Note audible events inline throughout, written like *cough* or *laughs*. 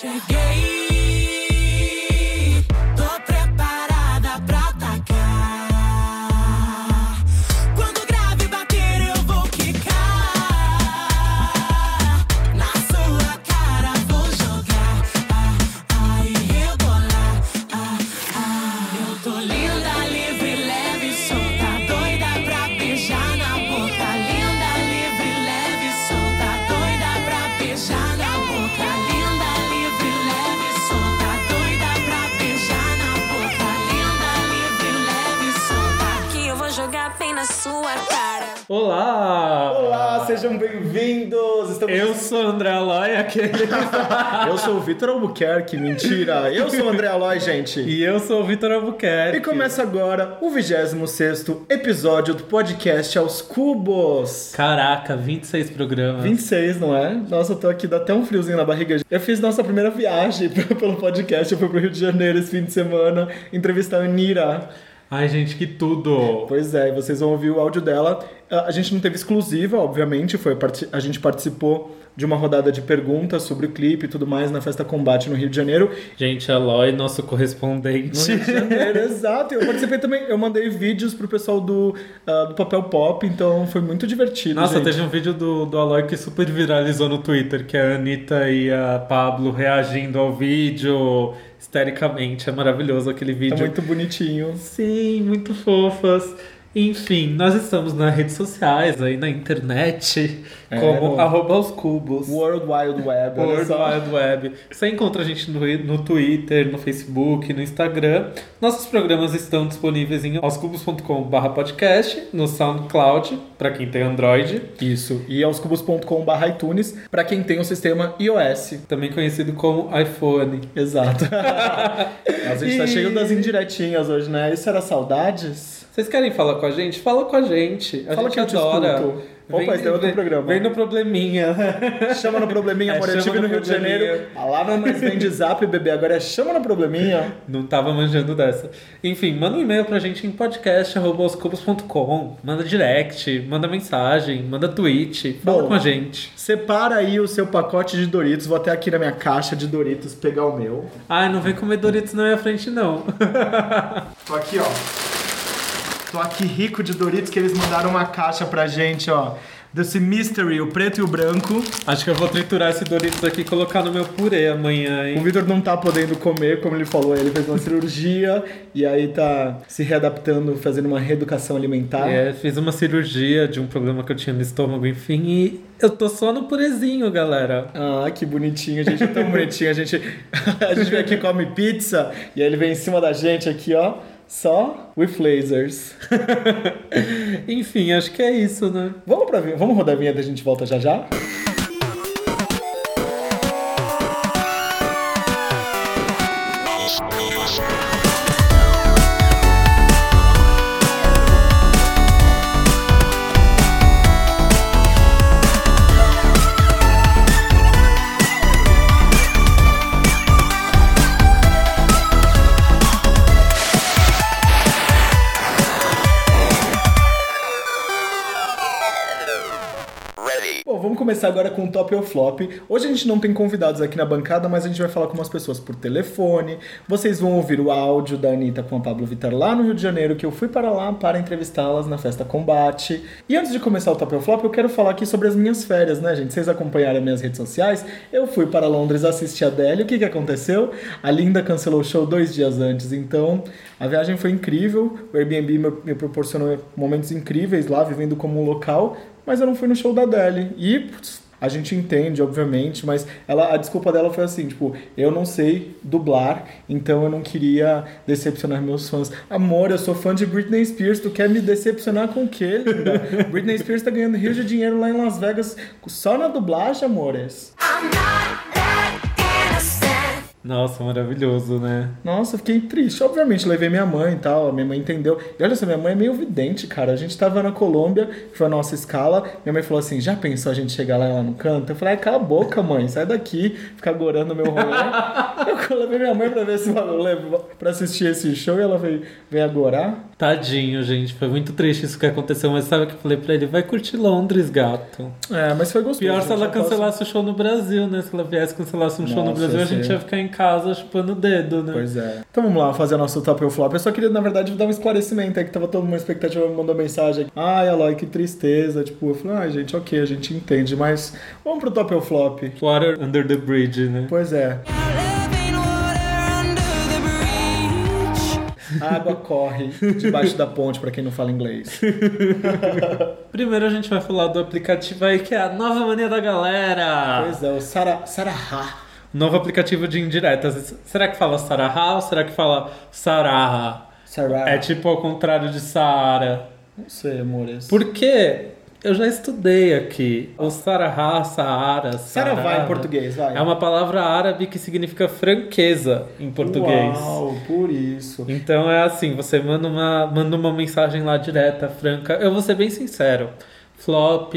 She gave Eu sou o Vitor Albuquerque, mentira! Eu sou o André Aloy, gente! e eu sou o Vitor Albuquerque. E começa agora o 26 episódio do podcast Aos Cubos. Caraca, 26 programas. 26, não é? Nossa, eu tô aqui, dá até um friozinho na barriga. Eu fiz nossa primeira viagem *laughs* pelo podcast. Eu fui pro Rio de Janeiro esse fim de semana entrevistar a Anira. Ai, gente, que tudo! Pois é, e vocês vão ouvir o áudio dela. A a gente não teve exclusiva, obviamente, foi a a gente participou de uma rodada de perguntas sobre o clipe e tudo mais na Festa Combate no Rio de Janeiro. Gente, Aloy, nosso No correspondente. Rio de Janeiro, *laughs* exato. Eu participei também, eu mandei vídeos pro pessoal do, ah, do Papel Pop, então foi muito divertido. Nossa, gente. teve um vídeo do, do Aloy que super viralizou no Twitter, que é a Anitta e a Pablo reagindo ao vídeo histericamente. É maravilhoso aquele Tá vídeo. muito bonitinho. Sim, muito fofas. Enfim, nós estamos nas redes sociais, aí na internet, É, como no- arroba os cubos. World Wide Web, World. Wide Web. Você encontra a gente no, no Twitter, no Facebook, no Instagram. Nossos programas estão disponíveis em aoscubos.com.br podcast, no SoundCloud, para quem tem Android, Isso. E aoscubos.com.br iTunes, pra quem tem o sistema iOS. também conhecido como iPhone. Exato. *laughs* a gente tá E- cheio das indiretinhas hoje, né? Isso era saudades? Vocês querem falar com a gente? Fala com a gente. A Fala gente que eu te adora. escuto. Opa, esse é outro vem- programa. Vem no probleminha. *laughs* Chama no probleminha, É, amor. Eu estive no no Rio de. Janeiro. Ah, lá não mais vem de zap, bebê. Agora é chama no probleminha. Não tava manjando dessa. Enfim, manda um e-mail pra gente em podcast.com. Manda direct, manda mensagem, manda tweet. Fala Bom. com a gente. Separa aí o seu pacote de Doritos. Vou até aqui na minha caixa de Doritos pegar o meu. Ai, não vem comer Doritos na minha frente, não. *laughs* Tô aqui, ó. Tô aqui rico de Doritos que eles mandaram uma caixa pra gente, ó. Desse Mystery, o preto e o branco. Acho que eu vou triturar esse Doritos aqui e colocar no meu purê amanhã, O hein? Vitor não tá podendo comer, como ele falou, ele fez uma *laughs* cirurgia e aí tá se readaptando, fazendo uma reeducação alimentar. É, fiz uma cirurgia de um problema que eu tinha no estômago, enfim, e eu tô só no purezinho, galera. Ah, que bonitinho, a gente é tão bonitinho. A gente, *laughs* a gente vem aqui e come pizza e aí ele vem em cima da gente aqui, ó. Só with lasers. *laughs* Enfim, acho que é isso, né? Vamos, pra, vamos rodar a vinheta e a gente volta já já? Começar agora com o top ou flop. Hoje a gente não tem convidados aqui na bancada, mas a gente vai falar com umas pessoas por telefone. Vocês vão ouvir o áudio da Anitta com a Pablo Vittar lá no Rio de Janeiro, que eu fui para lá para entrevistá-las na Festa Combate. E antes de começar o top ou flop, eu quero falar aqui sobre as minhas férias, né, gente? Vocês acompanharam as minhas redes sociais? Eu fui para Londres assistir a Adele. O que, que aconteceu? A Linda cancelou o show dois dias antes, então a viagem foi incrível. O Airbnb me proporcionou momentos incríveis lá, vivendo como um local mas eu não fui no show da Adele. E putz, a gente entende, obviamente, mas ela, a desculpa dela foi assim, tipo, eu não sei dublar, então eu não queria decepcionar meus fãs. Amor, eu sou fã de Britney Spears, tu quer me decepcionar com o quê? Britney Spears tá ganhando rios de dinheiro lá em Las Vegas só na dublagem, amores. I'm. Nossa, maravilhoso, né? Nossa, fiquei triste. Obviamente, levei minha mãe e tal, minha mãe entendeu. E olha só, minha mãe é meio vidente, cara. A gente tava na Colômbia, foi a nossa escala. Minha mãe falou assim: já pensou a gente chegar lá, lá no canto? Eu falei, cala a boca, mãe, sai daqui, ficar gorando meu rolê. *laughs* eu levei minha mãe pra ver se pra assistir esse show e ela veio, veio agorar. Tadinho, gente. Foi muito triste isso que aconteceu, mas sabe o que eu falei pra ele? Vai curtir Londres, gato. É, mas foi gostoso. Pior se ela cancelasse posso- o show no Brasil, né? Se ela viesse e cancelasse um show no Nossa, Brasil, a gente ia ficar em casa chupando o dedo, né? Pois é. Então vamos lá fazer nosso top ou flop. Eu só queria, na verdade, dar um esclarecimento aí que tava todo mundo uma expectativa, me mandou mensagem. Ai, Aloy, que tristeza. Tipo, eu falei, ai, gente, ok, a gente entende, mas vamos pro top ou flop. Water under the bridge, né? Pois é. A água corre debaixo da ponte, pra quem não fala inglês. *laughs* Primeiro a gente vai falar do aplicativo aí que é a nova mania da galera. Pois é, o Sara, Sarahá. Novo aplicativo de indiretas. Será que fala Sarahá ou será que fala Saraha? Sarah. É tipo ao contrário de Saara. Não sei, amores. Porque eu já estudei aqui. O Sarahá, Saara, Saravá Sarah em português, vai. É uma palavra árabe que significa franqueza em português. Uau, por isso. Então é assim, você manda uma, manda uma mensagem lá direta, franca. Eu vou ser bem sincero. Flop,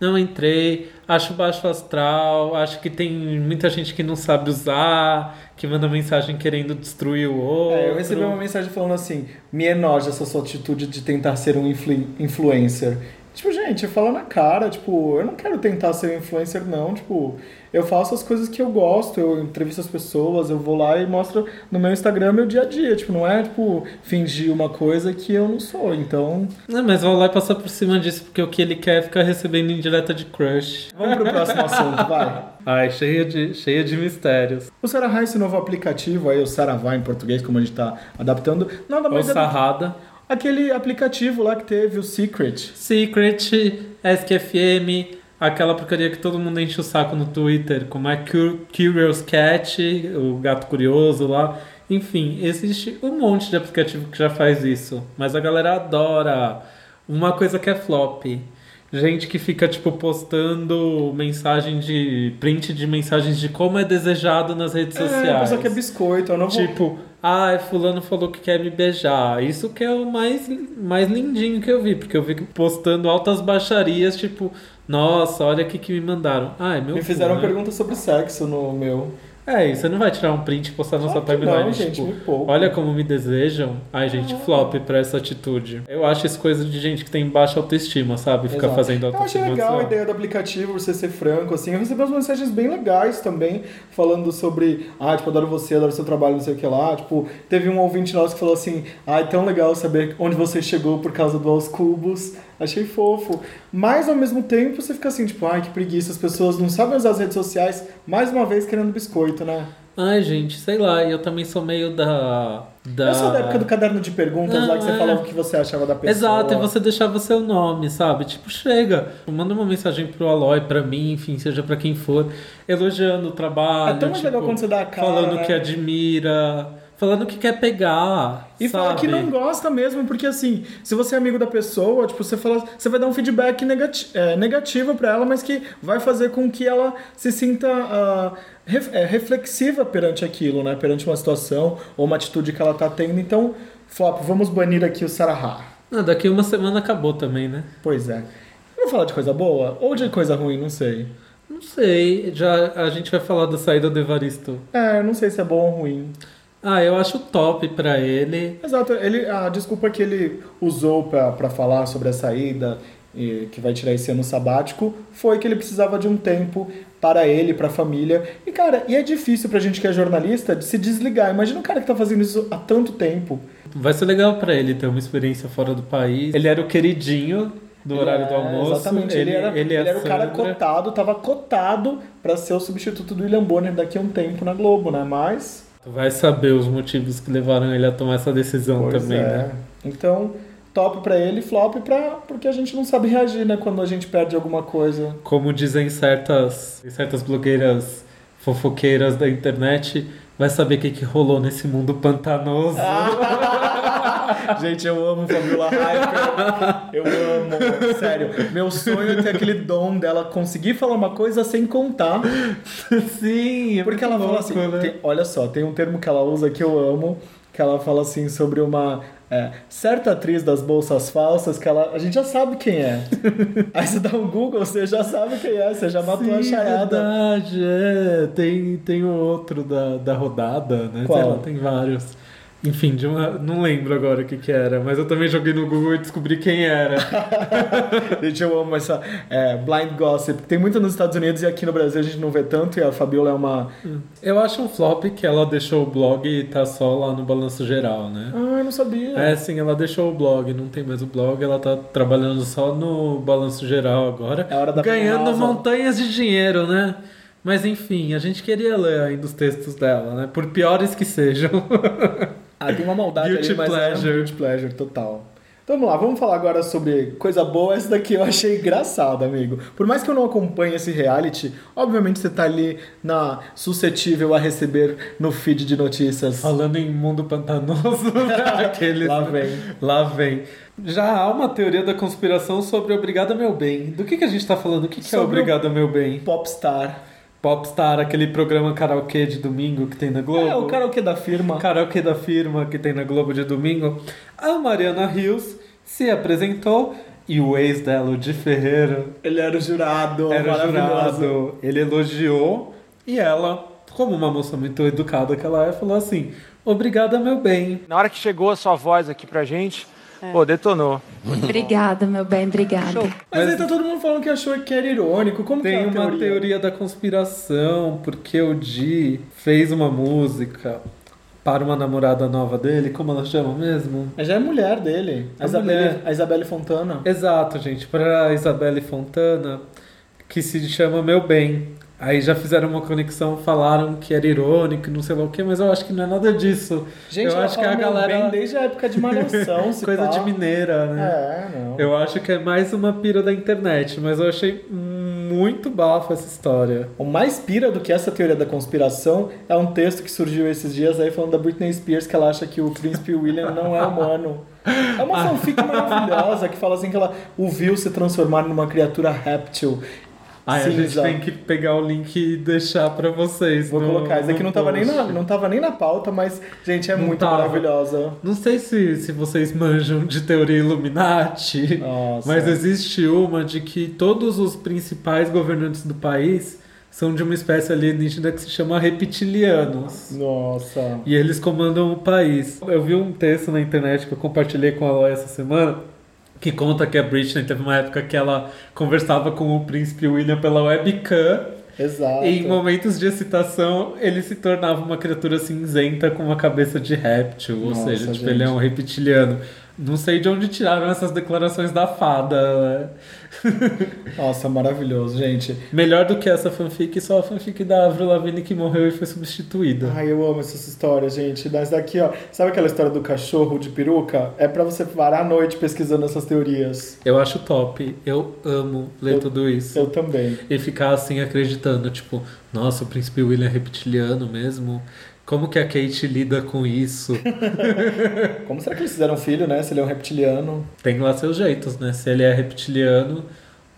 não entrei, acho baixo astral, acho que tem muita gente que não sabe usar, que manda mensagem querendo destruir o outro. É, eu recebi uma mensagem falando assim: me enoja essa sua atitude de tentar ser um influ- influencer. Tipo, gente, fala na cara, tipo, eu não quero tentar ser influencer, não. Tipo, eu faço as coisas que eu gosto, eu entrevisto as pessoas, eu vou lá e mostro no meu Instagram meu dia a dia. Tipo, não é, tipo, fingir uma coisa que eu não sou. Então, Não, mas vai lá e passar por cima disso, porque o que ele quer é ficar recebendo indireta de crush. vamos pro próximo *laughs* assunto, vai. Ai, cheia de, cheia de mistérios. O Sarahá, esse novo aplicativo aí, o Saravá em português, como a gente tá adaptando, nada Ou mais é que Sarrada. Aquele aplicativo lá que teve o Secret. Secret, SQFM, aquela porcaria que todo mundo enche o saco no Twitter, como é Cur- Curious Cat, o gato curioso lá. Enfim, existe um monte de aplicativo que já faz isso, mas a galera adora. Uma coisa que é flop. Gente que fica, tipo, postando mensagem de. print de mensagens de como é desejado nas redes É, sociais. pessoa quer biscoito, eu não vou... Tipo, ai, fulano falou que quer me beijar. Isso que é o mais, mais lindinho que eu vi, porque eu vi postando altas baixarias, tipo, nossa, olha o que, me mandaram. Ai, meu Me fizeram fulano. perguntas sobre sexo no meu. É, e você não vai tirar um print e postar na sua Claro que timeline, não, gente, tipo, me poupa. olha como me desejam. Ai, gente, flop pra essa atitude. Eu acho isso coisa de gente que tem baixa autoestima, sabe? Fica Exato. fazendo Eu achei autoestima. legal a ideia do aplicativo, você ser franco, assim. Eu recebi umas mensagens bem legais também, falando sobre, ah, tipo, adoro você, adoro seu trabalho, não sei o que lá. Tipo, teve um ouvinte nosso que falou assim, ah, é tão legal saber onde você chegou por causa do Aos Cubos. Achei fofo. Mas, ao mesmo tempo, você fica assim, tipo, ai, que preguiça, as pessoas não sabem usar as redes sociais, mais uma vez querendo biscoito, né? Ai, gente, sei lá, eu também sou meio da. da... Eu sou da época do caderno de perguntas Não, lá que você é. falava o que você achava da pessoa. Exato, e você deixava seu nome, sabe? Tipo, chega, manda uma mensagem pro Aloy, pra mim, enfim, seja pra quem for, elogiando o trabalho. É tão tipo, legal quando você dá a cara, Falando né? que admira, falando que quer pegar. E sabe? fala que não gosta mesmo, porque assim, se você é amigo da pessoa, tipo, você fala, você vai dar um feedback negati é, negativo pra ela, mas que vai fazer com que ela se sinta ref- é, reflexiva perante aquilo, né? Perante uma situação ou uma atitude que ela tá tendo. Então, Flop, vamos banir aqui o Sarahá. Ah, daqui uma semana acabou também, né? Pois é. Vamos falar de coisa boa ou de coisa ruim, não sei. Não sei, já a gente vai falar da saída do Evaristo. É, não sei se é bom ou ruim. Ah, eu acho top pra ele. Exato, ele, a desculpa que ele usou pra falar sobre a saída, e que vai tirar esse ano sabático, foi que ele precisava de um tempo para ele, para a família. E cara, e é difícil pra gente que é jornalista de se desligar. Imagina um cara que tá fazendo isso há tanto tempo. Vai ser legal pra ele ter uma experiência fora do país. Ele era o queridinho do horário do É, almoço. Exatamente, ele, era, ele, ele é a era o cara cotado, tava cotado pra ser o substituto do William Bonner daqui a um tempo na Globo, né? Mas Tu vai saber os motivos que levaram ele a tomar essa decisão Pois também, é. né? Então, top pra ele, flop pra. Porque a gente não sabe reagir, né? Quando a gente perde alguma coisa. Como dizem certas, certas blogueiras fofoqueiras da internet, vai saber o que, que rolou nesse mundo pantanoso. *laughs* *laughs* Gente, eu amo Fabiola Hyper. Eu amo. Sério. Meu sonho é ter aquele dom dela conseguir falar uma coisa sem contar. Sim, é Porque ela fala assim, né? tem- olha só, tem um termo que ela usa que eu amo, que ela fala assim sobre uma é, certa atriz das bolsas falsas que ela, a gente já sabe quem é. *laughs* Aí você dá um Google, você já sabe quem é, você já matou a Sim, chaiada. verdade, é. Tem, tem o outro da, da rodada, né? Qual? Sei lá, tem vários. Enfim, de uma, não lembro agora o que que era, mas eu também joguei no Google e descobri quem era. *laughs* Gente, eu amo essa é, blind gossip. Tem muito nos Estados Unidos e aqui no Brasil a gente não vê tanto e a Fabiola é uma... Eu acho um flop que ela deixou o blog e tá só lá no balanço geral, né? Ah, eu não sabia. É, sim, ela deixou o blog, não tem mais o blog, ela tá trabalhando só no balanço geral agora. É hora da ganhando venenosa. montanhas de dinheiro, né? Mas enfim, a gente queria ler ainda os textos dela, né? Por piores que sejam. *laughs* Ah, tem uma maldade Guilty ali, mas é um pleasure. guilty pleasure total. Então vamos lá, vamos falar agora sobre coisa boa. Essa daqui eu achei engraçada, amigo. Por mais que eu não acompanhe esse reality, obviamente você tá ali na suscetível a receber no feed de notícias. Falando em mundo pantanoso, *laughs* aqueles... Lá vem. Lá vem. Já há uma teoria da conspiração sobre Obrigado Meu Bem. Do que, que a gente tá falando? O que, que é Sobre o- Obrigado Meu Bem? Popstar. Popstar, aquele programa karaokê de domingo que tem na Globo. É, o karaokê da firma. karaokê da firma que tem na Globo de domingo, a Mariana Rios se apresentou e o ex dela, o Di Ferreira, Ele era o jurado, era maravilhoso. jurado. Ele elogiou e ela, como uma moça muito educada que ela é, falou assim: Obrigada, meu bem. Na hora que chegou a sua voz aqui pra gente, pô, detonou. Obrigada, meu bem, obrigada. Mas, Mas- aí tá todo mundo falando que achou que era irônico. Como que é Tem a uma teoria da conspiração, porque o Di fez uma música para uma namorada nova dele, como ela chama mesmo? Mas já é mulher dele. A, A Isabelle, mulher. a Isabelle Fontana. Exato, gente, para Isabelle Fontana, que se chama Meu Bem. Aí já fizeram uma conexão, falaram que era irônico, não sei lá o que, mas eu acho que não é nada disso. Gente, eu acho que a galera. bem desde a época de Malhação, *laughs* se Coisa de mineira, né? É, não. Eu acho que é mais uma pira da internet, mas eu achei muito bafo essa história. O mais pira do que essa teoria da conspiração é um texto que surgiu esses dias aí falando da Britney Spears, que ela acha que o príncipe William não é humano. É uma fanfic maravilhosa que fala assim que ela o viu se transformar numa criatura réptil. Ai, a gente tem que pegar o link e deixar pra vocês. Vou no- colocar. Isso aqui não tava, nem na, não tava nem na pauta, mas, gente, é Não muito tava. maravilhosa. Não sei se, se vocês manjam de teoria Illuminati, Nossa. mas existe uma de que todos os principais governantes do país são de uma espécie alienígena que se chama reptilianos. Nossa. E eles comandam o país. Eu vi um texto na internet que eu compartilhei com a Aloy essa semana que conta que a Britney teve uma época que ela conversava com o príncipe William pela webcam Exato. e em momentos de excitação ele se tornava uma criatura cinzenta com uma cabeça de réptil, ou Nossa, seja, tipo, gente. ele é um reptiliano. Não sei de onde tiraram essas declarações da fada. *laughs* Nossa, maravilhoso, gente. Melhor do que essa fanfic, só a fanfic da Avril Lavigne que morreu e foi substituída. Ai, eu amo essas histórias, gente. Mas daqui, ó. Sabe aquela história do cachorro de peruca? É pra você parar a noite pesquisando essas teorias. Eu acho top. Eu amo ler Eu- tudo isso. Eu também. E ficar assim acreditando, tipo, nossa, o príncipe William é reptiliano mesmo. Como que a Kate lida com isso? *laughs* Como será que eles fizeram um filho, né? Se ele é um reptiliano. Tem lá seus jeitos, né? Se ele é reptiliano,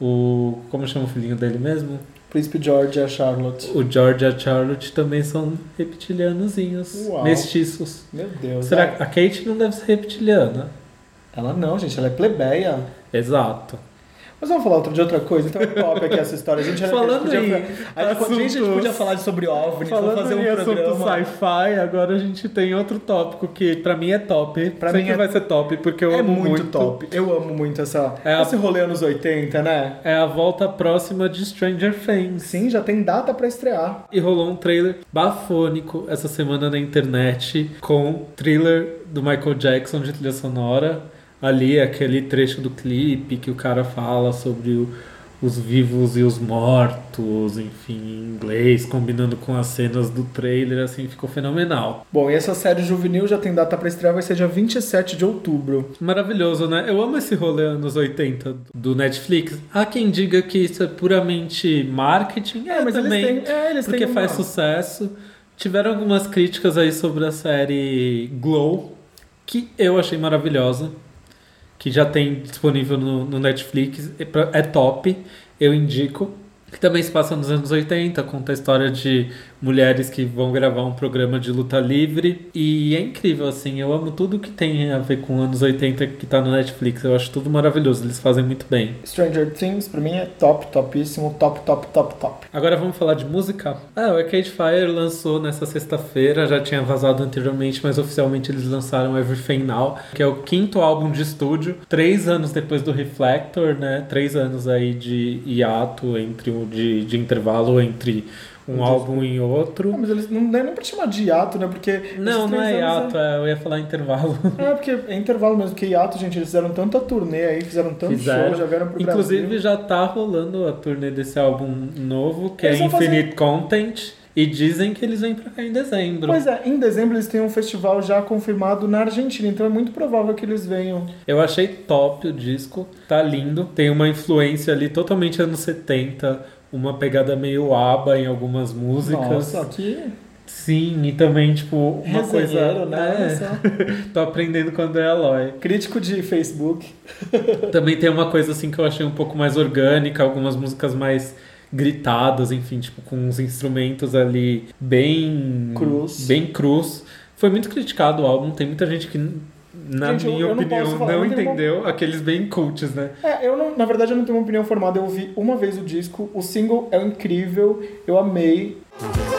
o. Como chama o filhinho dele mesmo? Príncipe George e a Charlotte. O George e a Charlotte também são reptilianozinhos, Uau. mestiços. Meu Deus. Será é. que a Kate não deve ser reptiliana? Ela não, gente. Ela é plebeia. Exato. Mas vamos falar de outra coisa. Então é top aqui essa história. A gente, a gente Falando podia, em a gente, a gente assuntos- podia falar sobre OVNI, Falando fazer um assunto programa. sci-fi, agora a gente tem outro tópico que pra mim é top. Pra Sempre mim é- vai ser top, porque eu É amo muito, muito top. Eu amo muito essa, É a- esse rolê anos 80, né? É a volta próxima de Stranger Things. Sim, já tem data pra estrear. E rolou um trailer bafônico essa semana na internet com thriller do Michael Jackson de trilha sonora. Ali, aquele trecho do clipe que o cara fala sobre o- os vivos e os mortos, enfim, em inglês, combinando com as cenas do trailer, assim, ficou fenomenal. Bom, e essa série juvenil já tem data pra estrear, vai ser dia 27 de outubro. Maravilhoso, né? Eu amo esse rolê anos 80 do Netflix. Há quem diga que isso é puramente marketing. É, mas eles também, têm- é, eles porque têm faz uma- sucesso. Tiveram algumas críticas aí sobre a série Glow, que eu achei maravilhosa, que já tem disponível no, no Netflix, é é top, eu indico. Que também se passa nos anos 80, conta a história de mulheres que vão gravar um programa de luta livre. E é incrível, assim, eu amo tudo que tem a ver com anos 80 que tá no Netflix. Eu acho tudo maravilhoso, eles fazem muito bem. Stranger Things, pra mim, é top, topíssimo, top, top, top, top. Agora vamos falar de música. Ah, o Arcade Fire lançou nessa sexta-feira, já tinha vazado anteriormente, mas oficialmente eles lançaram Everything Now, que é o quinto álbum de estúdio, três anos depois do Reflector, né? Três anos aí de hiato entre o de, de intervalo entre um álbum e outro. Ah, mas eles não dá nem pra chamar de hiato, né? Porque. Não, não é hiato, é, eu ia falar intervalo. É, porque é intervalo mesmo, que hiato, gente, eles fizeram tanta turnê aí, fizeram tanto Fizeram. show, já vieram pro Inclusive Brasil. já tá rolando a turnê desse álbum novo, que Eles é vão fazer- Infinite Content, e dizem que eles vêm pra cá em dezembro. Pois é, em dezembro eles têm um festival já confirmado na Argentina, então é muito provável que eles venham. Eu achei top o disco, tá lindo. Tem uma influência ali totalmente anos 70, uma pegada meio aba em algumas músicas. Nossa, que Sim, e também, tipo, uma coisa. né? É, *laughs* tô aprendendo com o André Aloy. Crítico de Facebook. *laughs* Também tem uma coisa assim que eu achei um pouco mais orgânica, algumas músicas mais gritadas, enfim, tipo, com uns instrumentos ali bem. Crus. Bem crus. Foi muito criticado o álbum, tem muita gente que. Na Gente, eu- minha eu não opinião, não, falar, eu não tenho entendeu aqueles bem cults, né? É, eu não, na verdade eu não tenho uma opinião formada, eu ouvi uma vez o disco, o single é incrível, eu amei. Mas,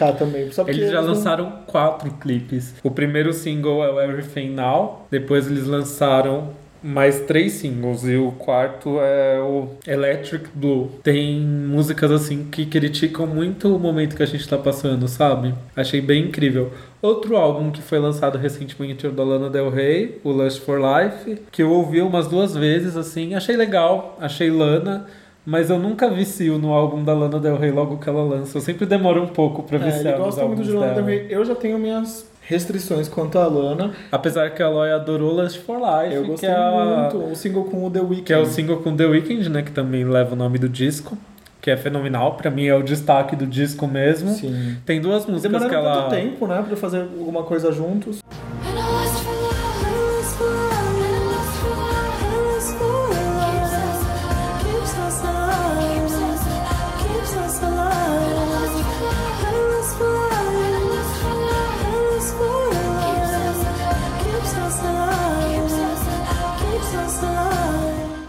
criticar também. Só Eles já eles não- lançaram quatro clipes. O primeiro single é o Everything Now. Depois eles lançaram mais três singles. E o quarto é o Electric Blue. Tem músicas assim que criticam muito o momento que a gente tá passando, sabe? Achei bem incrível. Outro álbum que foi lançado recentemente é o da Lana Del Rey, o Lust for Life, que eu ouvi umas duas vezes, assim, achei legal, achei Lana, mas eu nunca vicio no álbum da Lana Del Rey logo que ela lança. Eu sempre demoro um pouco pra É, viciar ele nos gosta muito álbuns de Lana. Del Rey. Eu já tenho minhas restrições quanto a Lana. Apesar que a Aloy adorou Lust for Life, Eu que gostei é, a- muito. O single com o The Weeknd. que é o single com The Weeknd, né, que também leva o nome do disco, que é fenomenal, pra mim é o destaque do disco mesmo. Sim. Tem duas músicas Demoraram que ela tanto tempo, né, pra fazer alguma coisa juntos.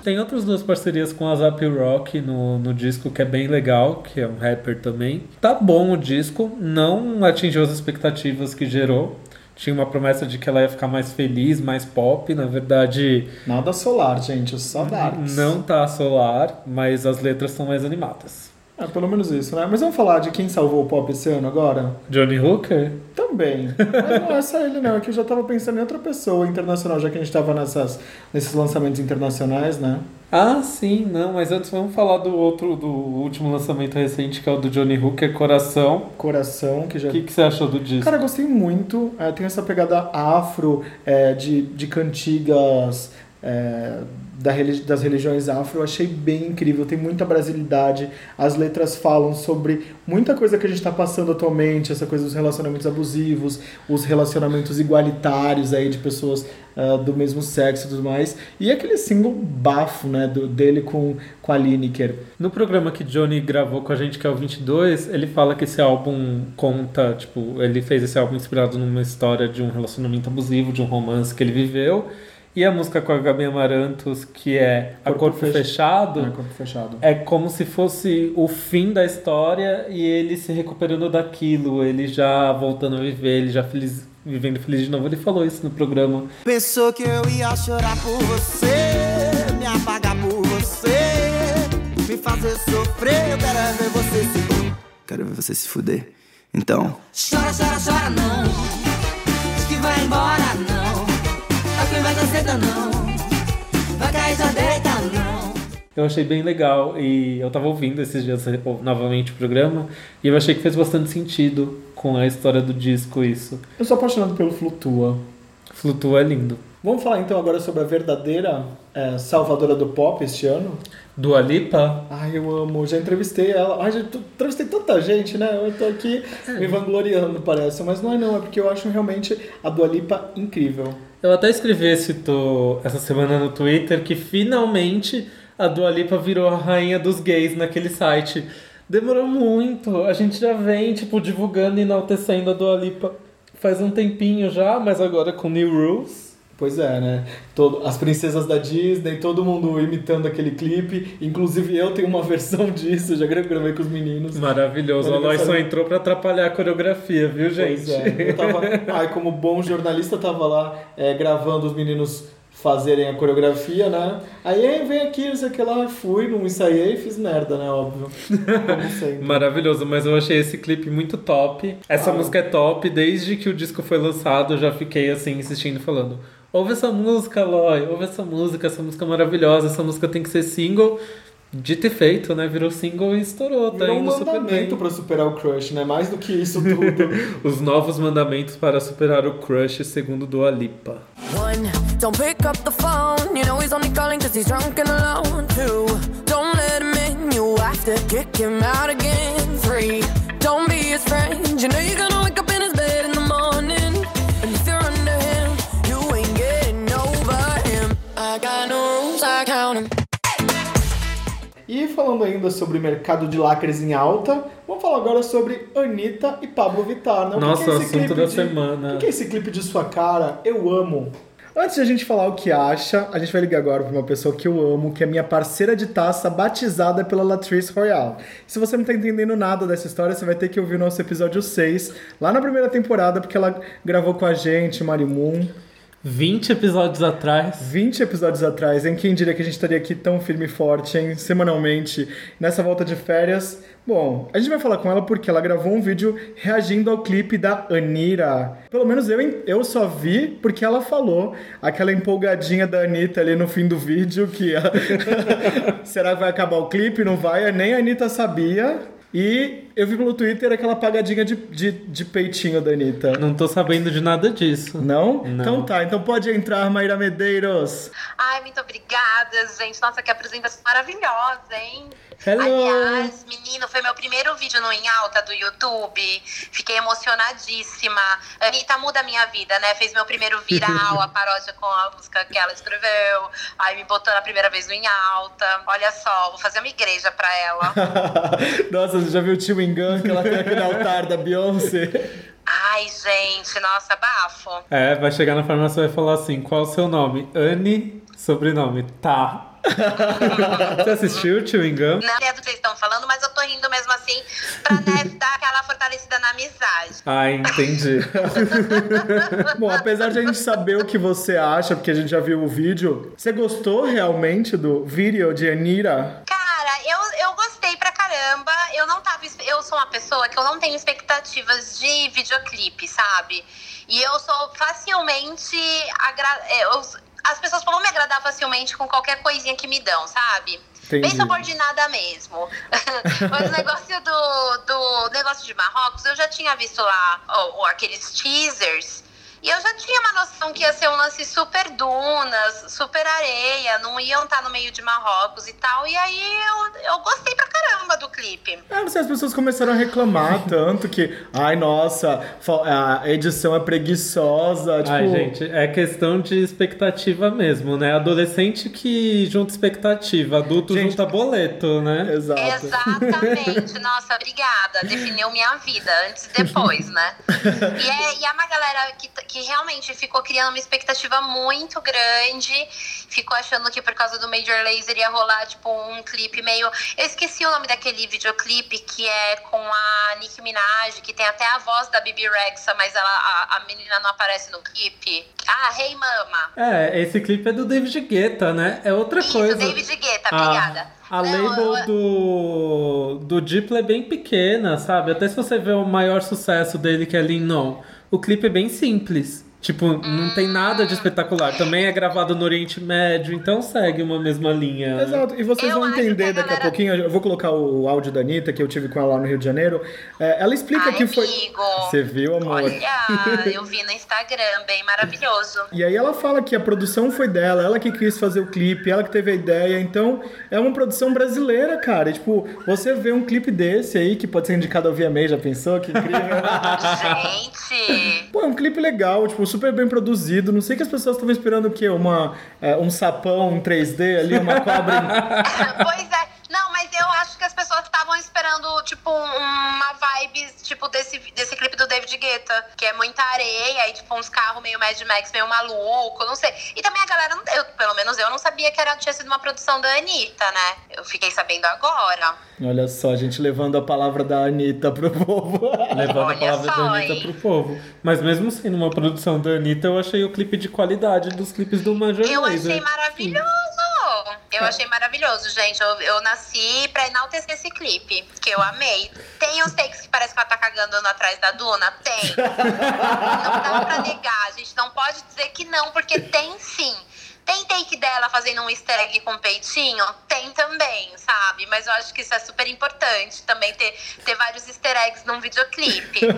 Tem outras duas parcerias com a Zap Rock no, no disco que é bem legal, que é um rapper também. Tá bom o disco, não atingiu as expectativas que gerou. Tinha uma promessa de que ela ia ficar mais feliz, mais pop. Na verdade, Nada solar, gente, só darks. não tá solar, mas as letras são mais animadas. É, pelo menos isso, né? Mas vamos falar de quem salvou o pop esse ano agora? Johnny Hooker? Também. *laughs* Mas não é só ele, não. É que eu já tava pensando em outra pessoa internacional, já que a gente tava nessas, nesses lançamentos internacionais, né? Ah, sim, não, mas antes vamos falar do outro, do último lançamento recente, que é o do Johnny Hooker, Coração. Coração, que já. O que, que você achou do disco? Cara, eu gostei muito. É, tem essa pegada afro, é, de, de cantigas é, da das religiões afro. Eu achei bem incrível. Tem muita brasilidade. As letras falam sobre muita coisa que a gente está passando atualmente. Essa coisa dos relacionamentos abusivos, os relacionamentos igualitários aí de pessoas ah, do mesmo sexo e tudo mais. E aquele single bafo, né, do, dele com, com a Lineker. No programa que Johnny gravou com a gente, que é o 22, ele fala que esse álbum conta, tipo, ele fez esse álbum inspirado numa história de um relacionamento abusivo, de um romance que ele viveu. E a música com a Gabi Amarantos, que é A Corpo Corpo Fech- Fechado, Ah, corpo fechado. é como se fosse o fim da história e ele se recuperando daquilo, ele já voltando a viver, ele já feliz, vivendo feliz de novo. Ele falou isso no programa. Pensou que eu ia chorar por você, me apagar por você, me fazer sofrer. Eu quero é ver você se. Quero ver você se fuder. Então. Chora, chora, chora não. Diz que vai embora não. Vai não. Vai cair já deita não. Eu achei bem legal e eu tava ouvindo esses dias novamente o programa e eu achei que fez bastante sentido com a história do disco isso. Eu sou apaixonado pelo Flutua. Flutua é lindo. Vamos falar então agora sobre a verdadeira é, salvadora do pop este ano? Dua Lipa? Ai, eu amo. Já entrevistei ela. Ai, já entrevistei tanta gente, né? Eu tô aqui me vangloriando, parece. Mas não é não, é porque eu acho realmente a Dua Lipa incrível. Eu até escrevi esse to- essa semana no Twitter que finalmente a Dua Lipa virou a rainha dos gays naquele site. Demorou muito. A gente já vem, tipo, divulgando e enaltecendo a Dua Lipa faz um tempinho já, mas agora com New Rules. Pois é, né? Todo, as princesas da Disney, todo mundo imitando aquele clipe. Inclusive eu tenho uma *laughs* versão disso, já gravei com os meninos. Maravilhoso. O Aloy só entrou pra atrapalhar a coreografia, viu, gente? Pois é. Eu tava, ai, como bom jornalista, tava lá é, gravando os meninos fazerem a coreografia, né? Aí "Ei, vem aqui, não sei o que lá, fui, não ensaiei e fiz merda, né? Óbvio. Como *laughs* sempre. Maravilhoso, mas eu achei esse clipe muito top. Essa música é top, desde que o disco foi lançado, eu já fiquei assim, insistindo, falando. Ouve essa música, Aloy, ouve essa música, essa música é maravilhosa, essa música tem que ser single. Dito e feito, né? Virou single e estourou, tá Virou um indo super bem. mandamento pra superar o crush, né? Mais do que isso tudo. *laughs* Os novos mandamentos para superar o crush, segundo Dua Lipa. One, don't pick up the phone. You know he's only calling cause he's drunk and alone. Two, don't let him in. You have to kick him out again. Three, don't be his friend. You know you're gonna wake up E falando ainda sobre mercado de lacres em alta, vamos falar agora sobre Anitta e Pablo Vittar, né? O que Nossa, que é esse assunto clipe da de- semana. O que é esse clipe de sua cara? Eu amo. Antes de a gente falar o que acha, a gente vai ligar agora para uma pessoa que eu amo, que é minha parceira de taça, batizada pela Latrice Royale. Se você não tá entendendo nada dessa história, você vai ter que ouvir o nosso episódio 6, lá na primeira temporada, porque ela gravou com a gente, Marimun. 20 episódios atrás. 20 episódios atrás, em quem diria que a gente estaria aqui tão firme e forte, hein, semanalmente, nessa volta de férias. Bom, a gente vai falar com ela porque ela gravou um vídeo reagindo ao clipe da Anira. Pelo menos eu, eu só vi porque ela falou aquela empolgadinha da Anitta ali no fim do vídeo que *laughs* será que vai acabar o clipe? Não vai? Nem a Anitta sabia. E eu vi pelo Twitter aquela apagadinha de, de, de peitinho da Anitta. Não tô sabendo de nada disso. Não? Não. Então tá, então pode entrar, Maíra Medeiros. Ai, muito obrigada, gente. Nossa, que apresentação maravilhosa, hein? Hello. Aliás, menino, foi meu primeiro vídeo no Em Alta do YouTube. Fiquei emocionadíssima. Anitta muda a minha vida, né? Fez meu primeiro viral, a *laughs* paródia com a música que ela escreveu. Aí me botou na primeira vez no Em Alta. Olha só, vou fazer uma igreja pra ela. *laughs* Nossa, você já viu o Chewing Gun que ela tem aquele altar da Beyoncé? Ai, gente, nossa, bafo. É, vai chegar na farmácia e vai falar assim: qual o seu nome? Anne, sobrenome. Tá. Você assistiu o Chewing Gum? Não é do que vocês estão falando, mas eu tô rindo mesmo assim pra né, dar aquela fortalecida na amizade. Ah, entendi. *laughs* Bom, apesar de a gente saber o que você acha, porque a gente já viu o vídeo, você gostou realmente do vídeo de Anira? Cara, eu, eu gostei pra caramba. Eu não tava. Eu sou uma pessoa que eu não tenho expectativas de videoclipe, sabe? E eu sou facilmente. Agra... é, eu- as pessoas vão me agradar facilmente com qualquer coisinha que me dão, sabe? Entendi. Bem subordinada mesmo. *laughs* Mas o negócio do, do negócio de Marrocos, eu já tinha visto lá ó, ó, aqueles teasers. E eu já tinha uma noção que ia ser um lance super dunas, super areia, não iam estar no meio de Marrocos e tal. E aí eu, eu gostei pra caramba do clipe. Ah, não sei, as pessoas começaram a reclamar *laughs* tanto que, ai, nossa, a edição é preguiçosa, tipo... Ai, gente, é questão de expectativa mesmo, né? Adolescente que junta expectativa, adulto Gente- junta boleto, né? Exato. Exatamente. *laughs* Nossa, obrigada. Definiu minha vida antes e depois, né? *laughs* E é, e é uma galera que, que realmente ficou criando uma expectativa muito grande. Ficou achando que por causa do Major Laser ia rolar, tipo, um clipe meio. Eu esqueci o nome daquele videoclipe que é com a Nicki Minaj, que tem até a voz da Bibi Rexa, mas ela, a, a menina não aparece no clipe. Ah, Hey Mama. É, esse clipe é do David Guetta, né? É outra Isso, coisa. David Guetta, A- obrigada. A, Não, label eu- do, do Diplo é bem pequena, sabe? Até se você ver o maior sucesso dele, que é Lean On, o clipe é bem simples. Tipo, não tem nada de espetacular. Também é gravado no Oriente Médio, então segue uma mesma linha. Exato, e vocês Eu vão entender a daqui a galera- pouquinho. Eu vou colocar o áudio da Anitta, que eu tive com ela lá no Rio de Janeiro. É, ela explica Ai, que foi. amigo. Você viu, amor? Olha, *laughs* eu vi no Instagram, bem maravilhoso. E aí ela fala que a produção foi dela, ela que quis fazer o clipe, ela que teve a ideia, então é uma produção brasileira, cara. E, tipo, você vê um clipe desse aí, que pode ser indicado ao VMA, já pensou? Que incrível. *laughs* Gente, Pô, é um clipe legal, tipo, super bem produzido. Não sei que as pessoas estavam esperando o quê? Uma, é, um sapão em 3D ali, uma cobra *laughs* pois é. Não, mas eu acho que as pessoas estavam esperando, tipo, uma vibe, tipo, desse, desse clipe do David Guetta, que é muita areia e, tipo, uns carros meio Mad Max, meio maluco, não sei. E também a galera, não- eu, pelo menos eu não sabia que era, tinha sido uma produção da Anitta, né? Eu fiquei sabendo agora. Olha só, a gente levando a palavra da Anitta pro povo. *laughs* Levando a Olha palavra só, da Anitta hein? pro povo. Mas mesmo sendo uma produção da Anitta, eu achei o clipe de qualidade dos clipes do Major Eu achei maravilhoso. Eu achei maravilhoso, gente. Eu, eu nasci pra enaltecer esse clipe, que eu amei. Tem uns takes que parece que ela tá cagando atrás da Duna? Tem. Não dá pra negar. A gente não pode dizer que não, porque tem sim. Tem take dela fazendo um easter egg com peitinho? Tem também, sabe? Mas eu acho que isso é super importante também ter, ter vários easter eggs num videoclipe. *laughs*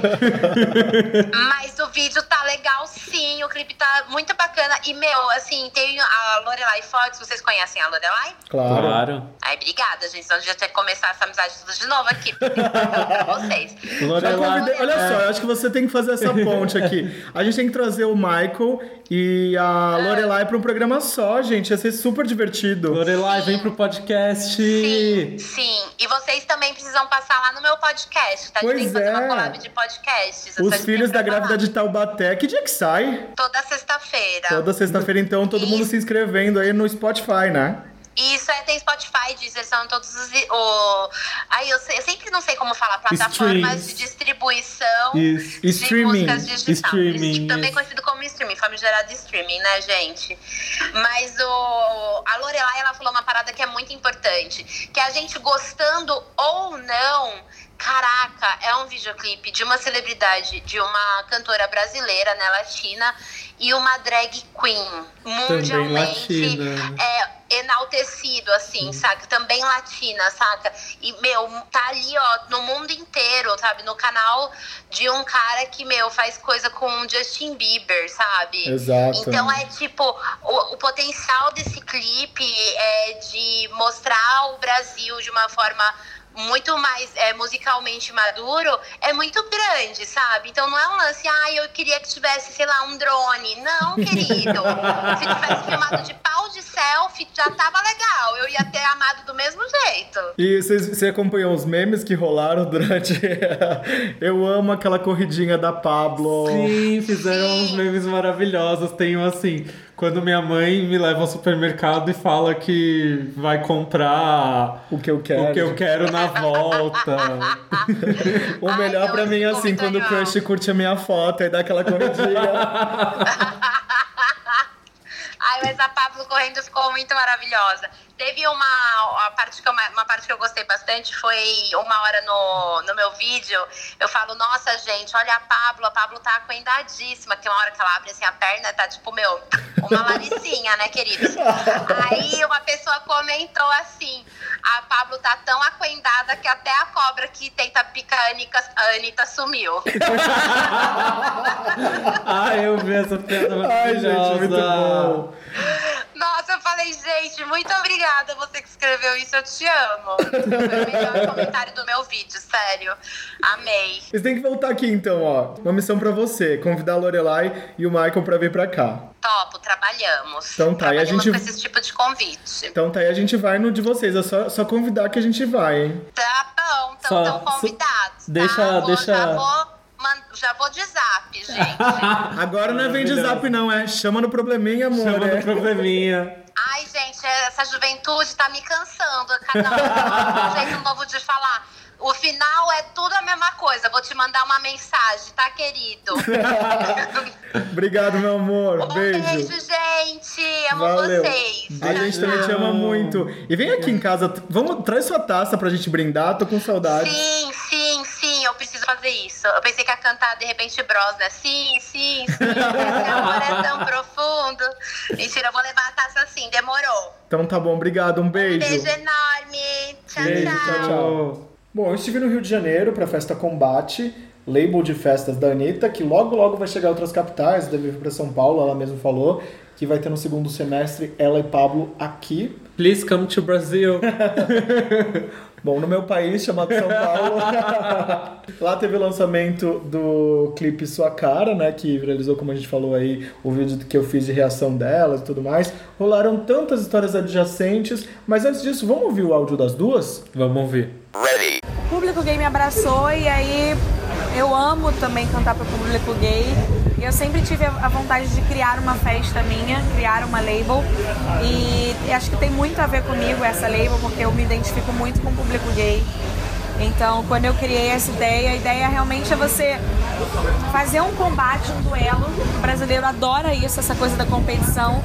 Mas o vídeo tá legal sim, o clipe tá muito bacana. E, meu, assim, tem a Lorelai Fox, vocês conhecem a Lorelai? Claro. Claro. Ai, obrigada, gente. Senão a gente ia ter que começar essa amizade tudo de novo aqui. *laughs* pra vocês. Já Lorelai. convidei- Olha só, eu acho que você tem que fazer essa ponte aqui. A gente tem que trazer o Michael e a Lorelai pra um programa só, gente. Ia ser super divertido. Lorelai, vem pro podcast. Sim, sim. E vocês também precisam passar lá no meu podcast, tá? A gente Pois tem que fazer é. uma collab de podcasts. Os filhos da grávida de Taubaté. Que dia que sai? Toda sexta-feira. Toda sexta-feira, então, todo mundo se inscrevendo aí no Spotify, né? Isso é, tem Spotify, Deezer, são todos os. O... Aí eu, eu sempre não sei como falar, plataformas Streams. de distribuição Isso. de Streaming. músicas digitais. Streaming, Também isso. conhecido como streaming, famigerado streaming, né, gente? Mas o, a Lorelai, ela falou uma parada que é muito importante, que a gente gostando ou não, caraca, é um videoclipe de uma celebridade, de uma cantora brasileira, né, latina, e uma drag queen, mundialmente latina. é, enaltecido, assim, saca? Também latina, saca? E, meu, tá ali, ó, no mundo inteiro, sabe? No canal de um cara que, meu, faz coisa com o Justin Bieber, sabe? Exato. Então é tipo, o, o potencial desse clipe é de mostrar o Brasil de uma forma muito mais é, musicalmente maduro, é muito grande, sabe? Então não é um lance, ah, eu queria que tivesse, sei lá, um drone. Não, *laughs* querido. Se tivesse filmado de pau de selfie, já tava legal. Eu ia ter amado do mesmo jeito. E vocês- você acompanhou os memes que rolaram durante. *laughs* Eu amo aquela corridinha da Pablo. Sim, fizeram Sim. uns memes maravilhosos. Tem um assim, quando minha mãe me leva ao supermercado e fala que vai comprar O que eu quero. o que eu quero na volta. *laughs* O melhor pra mim é assim, quando o crush curte a minha foto e dá aquela corridinha. *laughs* Ai, mas a Pablo correndo ficou muito maravilhosa. Teve uma, parte que eu, uma parte que eu gostei bastante foi uma hora no, no meu vídeo. Eu falo, nossa, gente, olha a Pablo, a Pablo tá acoendadíssima. Tem uma hora que ela abre assim a perna, tá tipo, meu, uma *laughs* laricinha, né, queridos? Aí uma pessoa comentou assim: a Pablo tá tão acoendada que até a cobra que tenta picar a Anitta, a Anitta sumiu. Ai, *laughs* eu vi essa piada Ai, gente, muito bom. Nossa, eu falei, gente, muito obrigada você que escreveu isso, eu te amo. *laughs* Foi o melhor comentário do meu vídeo, sério. Amei. Vocês têm que voltar aqui então, ó. Uma missão pra você: convidar a Lorelai e o Michael pra vir pra cá. Topo, trabalhamos. Então tá, e a gente- com esse tipo de convite. Então tá aí, a gente vai no de vocês. É só, só convidar que a gente vai, hein? Tá bom, então estão convidados. deixa- tá? Vou- deixa- Já vou, já vou gente. *laughs* Agora não é vem de Maravilhoso. zap, não, é chama no probleminha, amor. Chama é. no probleminha. Ai, gente, essa juventude tá me cansando. Cada um tem um jeito novo de falar. O final é tudo a mesma coisa. Vou te mandar uma mensagem, tá, querido? *laughs* Obrigado, meu amor. Um Beijo. beijo, gente. Amo Valeu. vocês. A gente também te ama muito. E vem aqui em casa, vamos, traz sua taça pra gente brindar, tô com saudade. Sim, sim, sim. Eu preciso fazer isso. Eu pensei que ia cantar de repente Bros, né? Sim, sim, sim. *laughs* Esse amor é tão profundo. Mentira, eu vou levar a taça assim, demorou. Então tá bom, obrigado, um beijo. Beijo enorme. Tchau, Beijo, tchau. tchau, tchau. Bom, eu estive no Rio de Janeiro pra festa Combate, label de festas da Anitta, que logo logo vai chegar a outras capitais, deve vir pra São Paulo, ela mesma falou, que vai ter no segundo semestre ela e Pablo aqui. Please come to Brazil. *laughs* Bom, no meu país, chamado São Paulo, *laughs* lá teve o lançamento do clipe Sua Cara, né, que viralizou, como a gente falou aí, o vídeo que eu fiz de reação delas e tudo mais. Rolaram tantas histórias adjacentes, mas antes disso, vamos ouvir o áudio das duas? Vamos ouvir. O público gay me abraçou e aí eu amo também cantar pro público gay. E eu sempre tive a vontade de criar uma festa minha, criar uma label. E acho que tem muito a ver comigo essa label, porque eu me identifico muito com o público gay. Então, quando eu criei essa ideia, a ideia realmente é você fazer um combate, um duelo. O brasileiro adora isso, essa coisa da competição.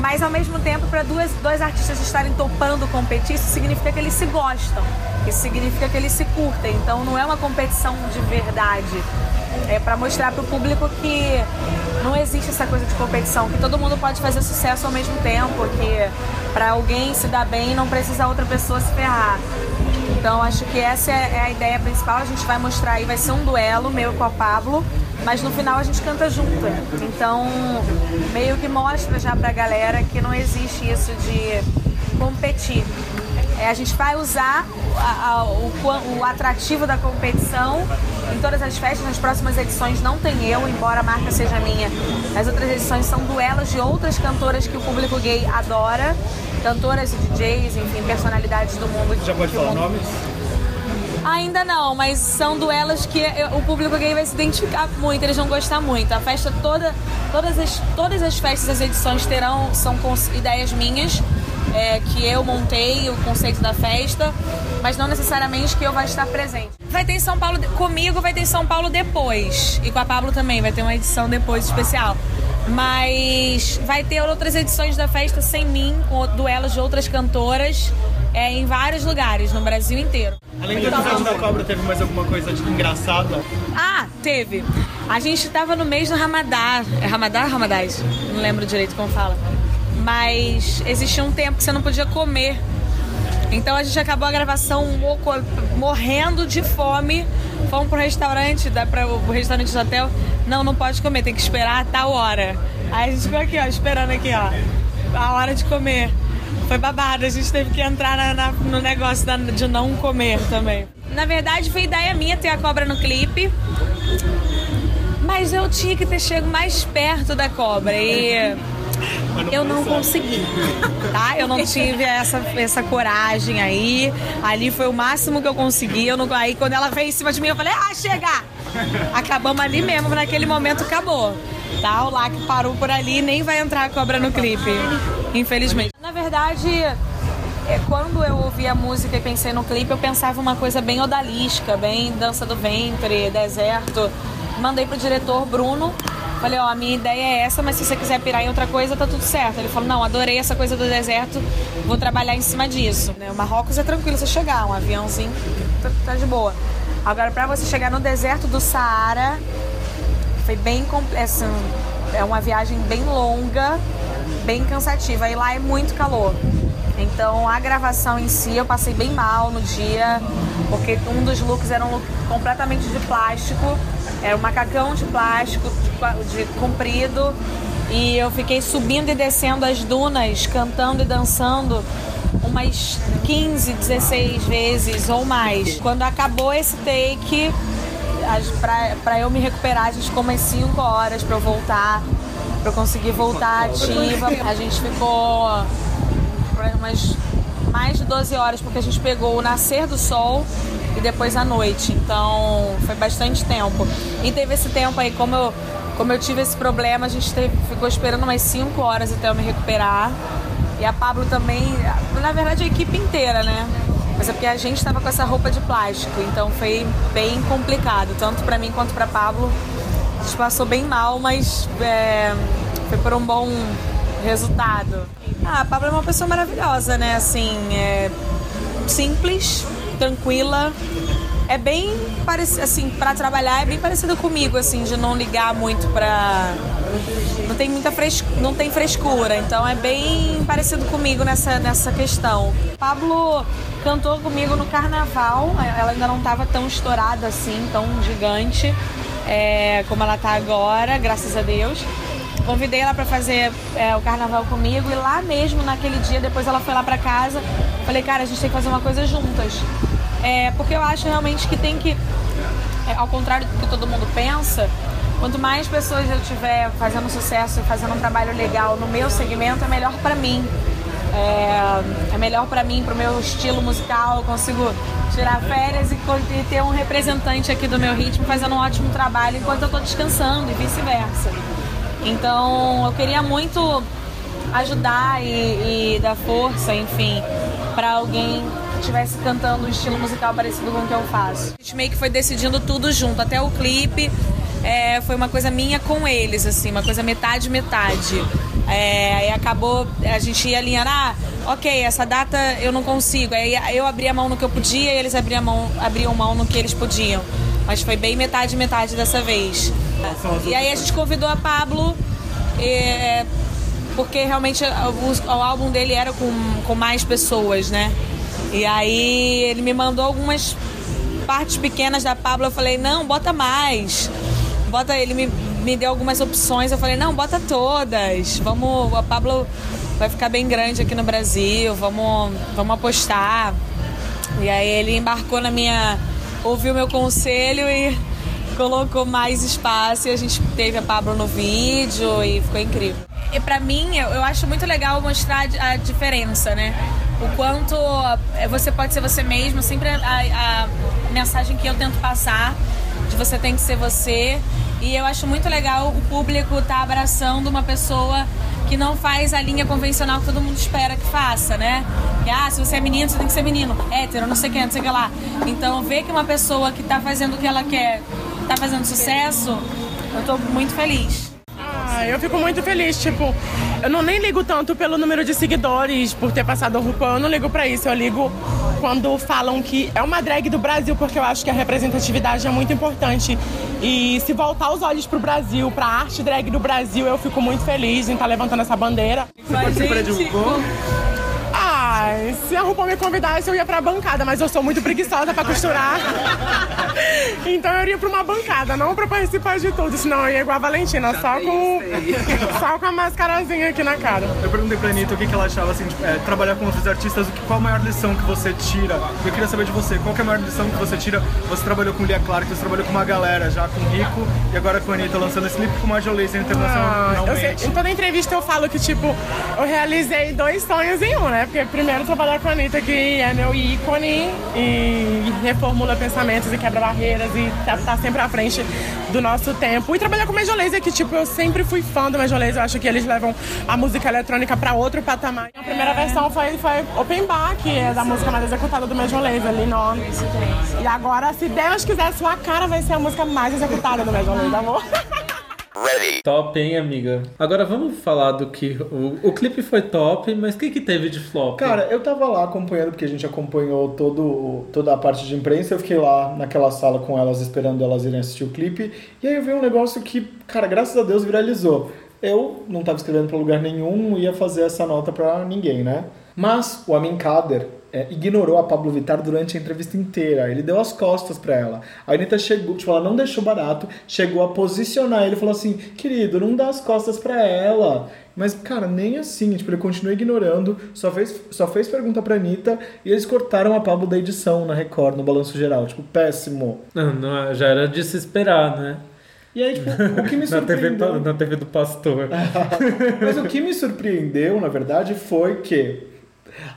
Mas ao mesmo tempo, para dois artistas estarem topando competir, isso significa que eles se gostam. Isso significa que eles se curtem. Então não é uma competição de verdade. É para mostrar para o público que não existe essa coisa de competição, que todo mundo pode fazer sucesso ao mesmo tempo, que para alguém se dar bem não precisa outra pessoa se ferrar. Então acho que essa é é a ideia principal. A gente vai mostrar aí, vai ser um duelo meu com a Pablo, mas no final a gente canta junto. Então meio que mostra já pra galera que não existe isso de competir. É, a gente vai usar a- a- o, o atrativo da competição em todas as festas. Nas próximas edições não tem eu, embora a marca seja minha. As outras edições são duelos de outras cantoras que o público gay adora. Cantoras DJs, enfim, personalidades do mundo. Já pode falar mundo- nomes? Ainda não, mas são duelos que eu- o público gay vai se identificar muito, eles vão gostar muito. A festa toda, todas as, todas as festas, as edições terão, são com ideias minhas, é, que eu montei o conceito da festa, mas não necessariamente que eu vou estar presente. Vai ter em São Paulo, comigo vai ter em São Paulo depois, e com a Pablo também, vai ter uma edição depois especial. Mas vai ter outras edições da festa sem mim, com duelos de outras cantoras, é, em vários lugares, no Brasil inteiro. Além do episódio da cobra, teve mais alguma coisa de engraçada? Ah, teve. A gente tava no mês do Ramadá. É Ramadá ou Ramadás? Não lembro direito como fala. Mas existia um tempo que você não podia comer. Então a gente acabou a gravação morrendo de fome. Fomos pro restaurante, para o restaurante do hotel. Não, não pode comer, tem que esperar a tal hora. Aí a gente ficou aqui, ó, esperando aqui, ó. A hora de comer. Foi babado, a gente teve que entrar na- na- no negócio da- de não comer também. Na verdade, foi ideia minha ter a cobra no clipe. Mas eu tinha que ter chego mais perto da cobra e eu não consegui, tá? Eu não tive essa, essa coragem aí. Ali foi o máximo que eu consegui. Eu não, aí quando ela veio em cima de mim, eu falei, ah, chega! Acabamos ali mesmo, naquele momento acabou. Tá? O LAC parou por ali e nem vai entrar a cobra no clipe, infelizmente. Na verdade, é, quando eu ouvi a música e pensei no clipe, eu pensava uma coisa bem odalisca, bem dança do ventre, deserto. Mandei pro diretor Bruno. Falei, ó, a minha ideia é essa, mas se você quiser pirar em outra coisa, tá tudo certo. Ele falou, não, adorei essa coisa do deserto, vou trabalhar em cima disso. Né, O Marrocos é tranquilo você chegar, um aviãozinho tá, tá de boa. Agora, pra você chegar no deserto do Saara, foi bem complexo. É uma viagem bem longa, bem cansativa. E lá é muito calor. Então a gravação em si eu passei bem mal no dia, porque um dos looks era um look completamente de plástico, era um macacão de plástico, de, de comprido, e eu fiquei subindo e descendo as dunas, cantando e dançando umas 15, 16 vezes ou mais. Quando acabou esse take, pra eu me recuperar, a gente ficou umas 5 horas pra eu voltar, pra eu conseguir voltar ativa. A gente ficou umas mais de 12 horas, porque a gente pegou o nascer do sol e depois a noite. Então foi bastante tempo. E teve esse tempo aí, como eu, como eu tive esse problema, a gente teve- ficou esperando umas 5 horas até eu me recuperar. E a Pablo também, na verdade a equipe inteira, né? Mas é porque a gente estava com essa roupa de plástico, então foi bem complicado, tanto pra mim quanto pra Pablo. A gente passou bem mal, mas é, foi por um bom resultado. Ah, a Pablo é uma pessoa maravilhosa, né? Assim, é simples, tranquila, é bem parecido, assim, pra trabalhar é bem parecido comigo, assim, de não ligar muito pra. Não tem muita fres... não tem frescura, então é bem parecido comigo nessa, nessa questão. Pablo cantou comigo no carnaval, ela ainda não estava tão estourada assim, tão gigante é, como ela tá agora, graças a Deus. Convidei ela para fazer é, o carnaval comigo e lá mesmo, naquele dia, depois ela foi lá para casa. Falei, cara, a gente tem que fazer uma coisa juntas. É, porque eu acho realmente que tem que, é, ao contrário do que todo mundo pensa, quanto mais pessoas eu tiver fazendo sucesso fazendo um trabalho legal no meu segmento, é melhor para mim. É, é melhor para mim, pro meu estilo musical, eu consigo tirar férias e, e ter um representante aqui do meu ritmo fazendo um ótimo trabalho enquanto eu tô descansando e vice-versa. Então eu queria muito ajudar e, e dar força, enfim, para alguém que estivesse cantando um estilo musical parecido com o que eu faço. A gente meio que foi decidindo tudo junto, até o clipe é, foi uma coisa minha com eles, assim, uma coisa metade metade. É, aí acabou, a gente ia alinhando, ah, ok, essa data eu não consigo. Aí eu abria mão no que eu podia e eles abriam mão, abriam mão no que eles podiam. Mas foi bem metade metade dessa vez. E aí a gente convidou a Pablo, é, porque realmente o, o álbum dele era com, com mais pessoas, né? E aí ele me mandou algumas partes pequenas da Pablo, eu falei, não, bota mais. Bota, ele me, me deu algumas opções, eu falei, não, bota todas. Vamos, a Pablo vai ficar bem grande aqui no Brasil, vamos, vamos apostar. E aí ele embarcou na minha. ouviu meu conselho e colocou mais espaço e a gente teve a Pablo no vídeo e ficou incrível. E pra mim, eu, acho muito legal mostrar a diferença, né? O quanto eh, você pode ser você mesmo, sempre a, a mensagem que eu tento passar de você tem que ser você. E eu acho muito legal o público tá abraçando uma pessoa que não faz a linha convencional que todo mundo espera que faça, né? Que, ah, se você é menino, você tem que ser menino. Hétero, não sei o que, não sei o que lá. Então, ver que uma pessoa que tá fazendo o que ela quer, tá fazendo sucesso, eu tô muito feliz. Ah, eu fico muito feliz, tipo, eu não nem ligo tanto pelo número de seguidores, por ter passado o RuPaul, eu não ligo pra isso, eu ligo quando falam que é uma drag do Brasil, porque eu acho que a representatividade é muito importante. E se voltar os olhos pro Brasil, pra arte drag do Brasil, eu fico muito feliz em estar levantando essa bandeira. participaria de RuPaul? Ah, se a RuPaul me convidasse, eu ia pra bancada, mas eu sou muito preguiçosa pra costurar. *laughs* então eu iria pra uma bancada, não pra participar de tudo, senão eu ia igual a Valentina, só com, *laughs* só com a mascarazinha aqui na cara. Eu perguntei pra Anitta o que, que ela achava, assim, de, é, trabalhar com outros artistas, o que, qual a maior lição que você tira? Eu queria saber de você, qual que é a maior lição que você tira? Você trabalhou com Lia Clark, você trabalhou com uma galera já, com Rico, e agora com a Anitta lançando esse clipe com Major Lazer Ah, internacionalmente. eu sei, em toda entrevista eu falo que, tipo, eu realizei dois sonhos em um, né? Porque primeiro trabalhar com a Anitta, que é meu ícone e reformula pensamentos e quebra barreiras e tá, tá sempre à frente do nosso tempo. E trabalhar com o Major Lazer, que, tipo, eu sempre fui fã do Major Lazer. Eu acho que eles levam a música eletrônica pra outro patamar. A primeira versão foi, foi Open Bar, que é da música mais executada do Major Lazer, Linó. E agora, se Deus quiser, sua cara vai ser a música mais executada do Major Lazer, amor. *laughs* Top, hein, amiga? Agora vamos falar do que. O, o clipe foi top, mas o que, que teve de flop? Cara, eu tava lá acompanhando, porque a gente acompanhou todo, toda a parte de imprensa. Eu fiquei lá naquela sala com elas, esperando elas irem assistir o clipe. E aí eu vi um negócio que, cara, graças a Deus viralizou. Eu não tava escrevendo pra lugar nenhum, não ia fazer essa nota pra ninguém, né? Mas o Amin Kader é, ignorou a Pablo Vittar durante a entrevista inteira. Ele deu as costas pra ela. A Anitta chegou, tipo, ela não deixou barato, chegou a posicionar ele falou assim: querido, não dá as costas pra ela. Mas, cara, nem assim, tipo, ele continuou ignorando, só fez, só fez pergunta pra Anitta e eles cortaram a Pablo da edição na Record, no balanço geral. Tipo, péssimo. Não, não, já era de se esperar, né? E aí, tipo, o que me *laughs* na, TV, surpreendeu... na TV do pastor. *laughs* Mas o que me surpreendeu, na verdade, foi que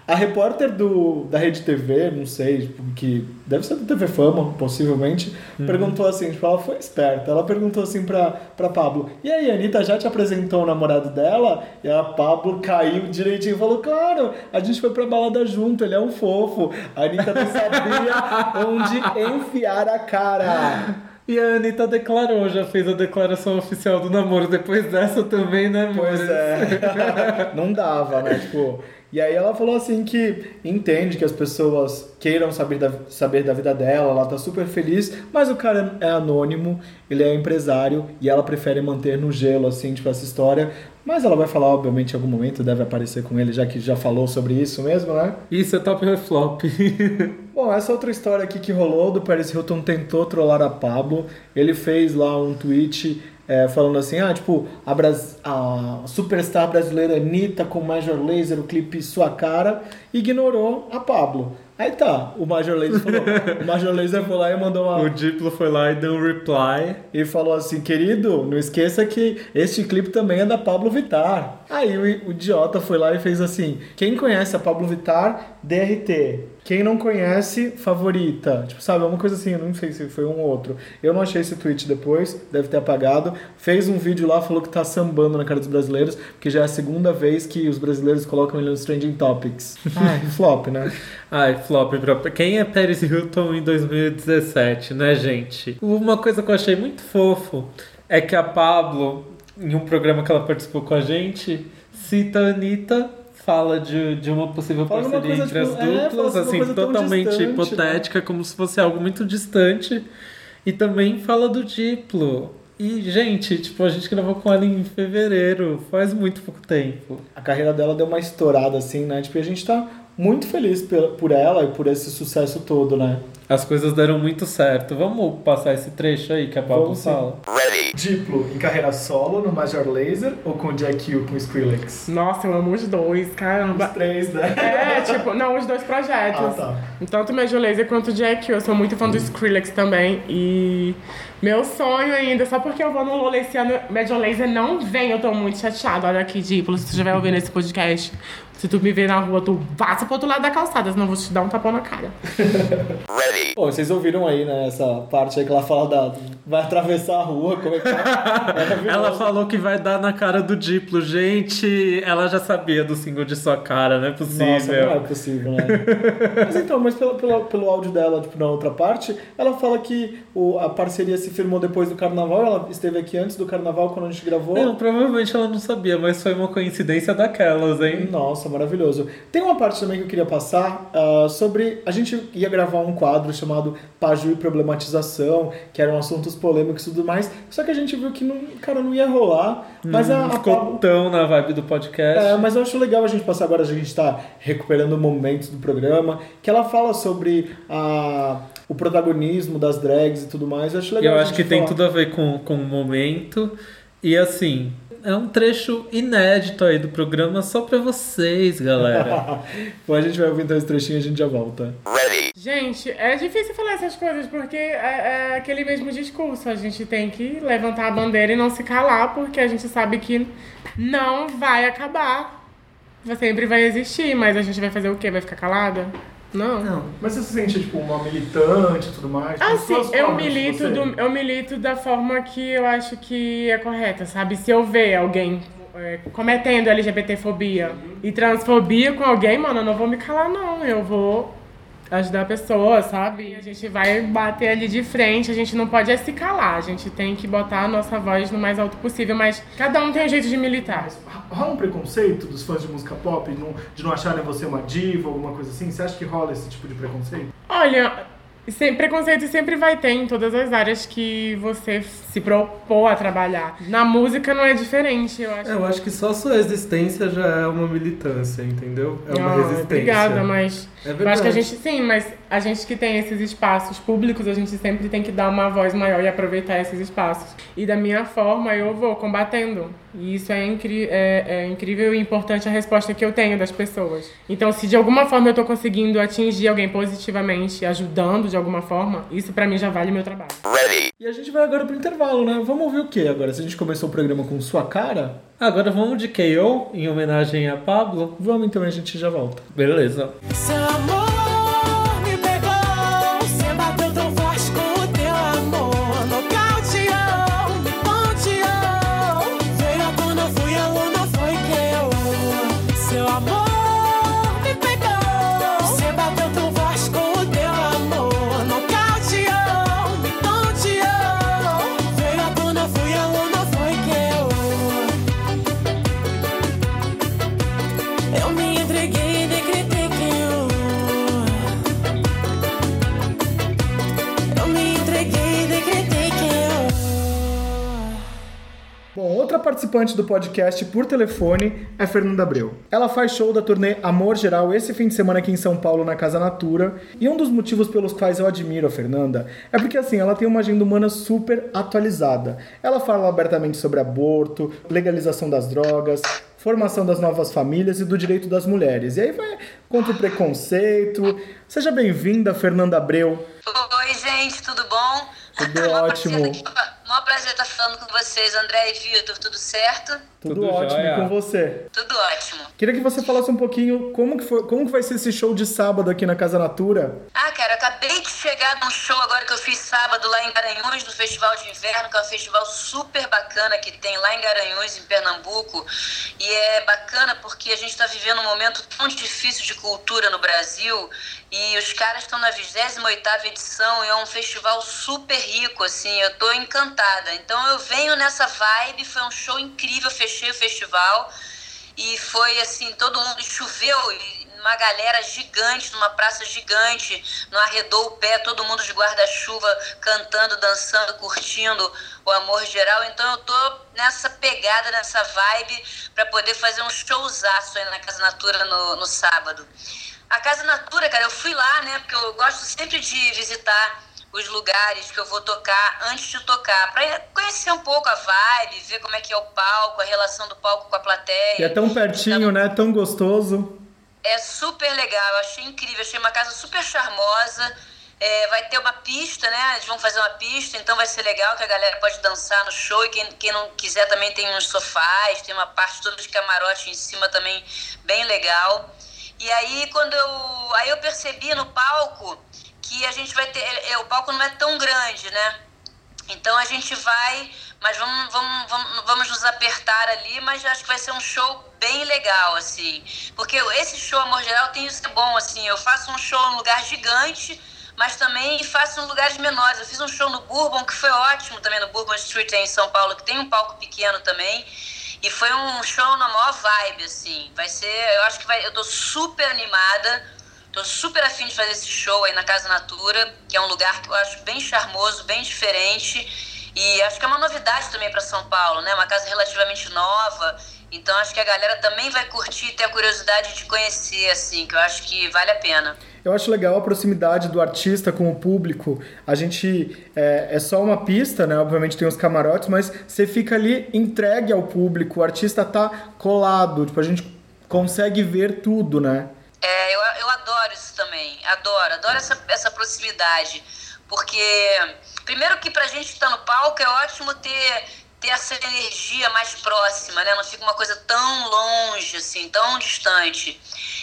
a repórter do, da Rede TV, não sei, tipo, que deve ser do TV Fama, possivelmente, perguntou assim, tipo, ela foi esperta. Ela perguntou assim pra, pra Pablo, e aí, a Anitta já te apresentou o namorado dela? E a Pablo caiu direitinho e falou, claro, a gente foi pra balada junto, ele é um fofo. A Anitta não sabia *laughs* onde enfiar a cara. E a Anitta declarou, já fez a declaração oficial do namoro depois dessa também, né, amor? Pois é. *laughs* Não dava, né? Tipo, E aí ela falou assim que entende que as pessoas queiram saber da, saber da vida dela, ela tá super feliz, mas o cara é anônimo, ele é empresário e ela prefere manter no gelo, assim, tipo, essa história. Mas ela vai falar, obviamente, em algum momento, deve aparecer com ele, já que já falou sobre isso mesmo, né? Isso é top ou flop. *laughs* Bom, essa outra história aqui que rolou do Paris Hilton tentou trollar a Pablo. Ele fez lá um tweet é, falando assim, ah, tipo, a, Bras- a superstar brasileira Anitta com Major Laser, o clipe Sua Cara, ignorou a Pablo. Aí tá, o Major Laser falou, o Major Laser foi lá e mandou uma... o Diplo foi lá e deu um reply. E falou assim, querido, não esqueça que este clipe também é da Pablo Vittar. Aí o, o idiota foi lá e fez assim, quem conhece a Pablo Vittar, DRT. Quem não conhece, favorita. Tipo, sabe, é uma coisa assim, eu não sei se foi um ou outro. Eu não achei esse tweet depois, deve ter apagado. Fez um vídeo lá, falou que tá sambando na cara dos brasileiros, porque já é a segunda vez que os brasileiros colocam ele nos Trending Topics. Ai, *laughs* flop, né? Ai, flop. Quem é Paris Hilton em 2017, né, gente? Uma coisa que eu achei muito fofo é que a Pablo, em um programa que ela participou com a gente, cita a Anitta, fala de, de uma possível Fala parceria entre as tipo, é, fala duplas, uma assim, totalmente distante, né? hipotética, como se fosse algo muito distante. E também fala do Diplo. E, gente, tipo, a gente gravou com ela em fevereiro, faz muito pouco tempo. A carreira dela deu uma estourada, assim, né? Tipo, a gente tá muito feliz por ela e por esse sucesso todo, né? As coisas deram muito certo. Vamos passar esse trecho aí que a Pablo fala. Diplo em carreira solo no Major Laser ou com Jack Hill com Skrillex? Nossa, eu amo os dois, Os caramba. três, né? É, tipo, não, os dois projetos. Ah, tá. Tanto o Major Laser quanto o Jack, eu sou muito fã do Skrillex também. E meu sonho ainda, só porque eu vou no Lola esse ano, Major Laser não vem, eu tô muito chateada. Olha aqui, Diplo, se tu estiver ouvindo esse podcast, se tu me ver na rua, tu passa pro outro lado da calçada, senão eu vou te dar um tapão na cara. *laughs* Bom, vocês ouviram aí, né, essa parte aí que ela fala da... Vai atravessar a rua, como é que tá? Maravilhoso. *laughs* Ela falou que vai dar na cara do Diplo. Gente, ela já sabia do single de sua cara, não é possível. Nossa, não é possível, né? *laughs* mas então, mas pelo, pelo, pelo áudio dela, tipo, na outra parte, ela fala que o, a parceria se firmou depois do carnaval, ela esteve aqui antes do carnaval quando a gente gravou. Não, provavelmente ela não sabia, mas foi uma coincidência daquelas, hein? Nossa, maravilhoso. Tem uma parte também que eu queria passar ah, sobre. A gente ia gravar um quadro chamado Paju e Problematização, que eram assuntos polêmicos e tudo mais. Só que a gente viu que, não, cara, não ia rolar. Mas a, Não a ficou Pablo- tão na vibe do podcast. É, mas eu acho legal a gente passar agora, a gente tá recuperando momentos do programa, que ela fala sobre a, o protagonismo das drags e tudo mais. Eu acho legal. eu a acho que tem falar. tudo a ver com, com o momento. E assim, é um trecho inédito aí do programa só pra vocês, galera. *laughs* Bom, a gente vai ouvir então esse trechinho e a gente já volta. Gente, é difícil falar essas coisas porque é, é aquele mesmo discurso. A gente tem que levantar a bandeira e não se calar, porque a gente sabe que não vai acabar. Sempre vai existir, mas a gente vai fazer o quê? Vai ficar calada? Não. Mas você se sente, tipo, uma militante e tudo mais? Ah, sim, eu milito, do, eu milito da forma que eu acho que é correta, sabe? Se eu ver alguém é, cometendo LGBTfobia e transfobia com alguém, mano, eu não vou me calar, não. Eu vou ajudar a pessoa, sabe? A gente vai bater ali de frente, a gente não pode é se calar, a gente tem que botar a nossa voz no mais alto possível, mas cada um tem um jeito de militar. Rola um preconceito dos fãs de música pop de não, acharem você uma diva, alguma coisa assim? Você acha que rola esse tipo de preconceito? Olha, sem, preconceito sempre vai ter em todas as áreas que você se propor a trabalhar. Na música não é diferente, eu acho. Eu acho que só sua existência já é uma militância, entendeu? É uma Ah, resistência. Obrigada, mas É eu acho que verdade. a gente, sim, mas a gente que tem esses espaços públicos, a gente sempre tem que dar uma voz maior e aproveitar esses espaços. E da minha forma, eu vou combatendo. E isso é, incri é, é incrível e importante a resposta que eu tenho das pessoas. Então, se de alguma forma eu tô conseguindo atingir alguém positivamente, ajudando de alguma forma, isso pra mim já vale meu trabalho. E a gente vai agora pro intervalo, né? Vamos ouvir o que agora? Se a gente começou o programa com sua cara, Agora vamos de KO, em homenagem a Pablo. vamos então e a gente já volta. Beleza. Seu participante do podcast por telefone é Fernanda Abreu. Ela faz show da turnê Amor Geral esse fim de semana aqui em São Paulo, na Casa Natura. E um dos motivos pelos quais eu admiro a Fernanda é porque, assim, ela tem uma agenda humana super atualizada. Ela fala abertamente sobre aborto, legalização das drogas, formação das novas famílias e do direito das mulheres. E aí vai contra o preconceito. Seja bem-vinda, Fernanda Abreu. Oi, gente, tudo bom? Tudo ótimo. *laughs* Mó prazer estar falando com vocês, André e Vitor, tudo certo? Tudo, Tudo ótimo jóia. com você. Tudo ótimo. Queria que você falasse um pouquinho como que, foi, como que vai ser esse show de sábado aqui na Casa Natura. Ah, cara, eu acabei de chegar num show agora que eu fiz sábado lá em Garanhuns, no Festival de Inverno, que é um festival super bacana que tem lá em Garanhuns, em Pernambuco. E é bacana porque a gente está vivendo um momento tão difícil de cultura no Brasil e os caras estão na 28ª edição e é um festival super rico, assim, eu tô encantada. Então eu venho nessa vibe, foi um show incrível, fechei o festival. E foi assim, todo mundo choveu, uma galera gigante, numa praça gigante, não arredou o pé, todo mundo de guarda-chuva, cantando, dançando, curtindo o amor geral. Então eu tô nessa pegada, nessa vibe, para poder fazer um showzaço aí na Casa Natura no, no sábado. A Casa Natura, cara, eu fui lá, né, porque eu gosto sempre de visitar os lugares que eu vou tocar antes de tocar, para conhecer um pouco a vibe, ver como é que é o palco, a relação do palco com a plateia. E é tão pertinho, né? Tão gostoso. É super legal, eu achei incrível, achei uma casa super charmosa. É, vai ter uma pista, né? Eles vão fazer uma pista, então vai ser legal que a galera pode dançar no show e quem, quem não quiser também tem uns sofás, tem uma parte toda de camarote em cima também bem legal. E aí quando eu. Aí eu percebi no palco que a gente vai ter. é, o palco não é tão grande, né? Então a gente vai, mas vamos, vamos, vamos, vamos nos apertar ali, mas acho que vai ser um show bem legal, assim. Porque esse show Amor Geral tem isso que é bom, assim. Eu faço um show num lugar gigante, mas também faço em lugares menores. Eu fiz um show no Bourbon, que foi ótimo também, no Bourbon Street em São Paulo, que tem um palco pequeno também. E foi um show na maior vibe, assim. Vai ser, eu acho que vai, eu tô super animada. Tô super afim de fazer esse show aí na Casa Natura, que é um lugar que eu acho bem charmoso, bem diferente. E acho que é uma novidade também para São Paulo, né? Uma casa relativamente nova. Então acho que a galera também vai curtir e ter a curiosidade de conhecer, assim, que eu acho que vale a pena. Eu acho legal a proximidade do artista com o público. A gente é, é só uma pista, né? Obviamente tem os camarotes, mas você fica ali entregue ao público. O artista tá colado, tipo, a gente consegue ver tudo, né? É, eu, eu adoro isso também, adoro, adoro essa, essa proximidade, porque primeiro que pra gente que tá no palco é ótimo ter, ter essa energia mais próxima, né? Não fica uma coisa tão longe, assim, tão distante.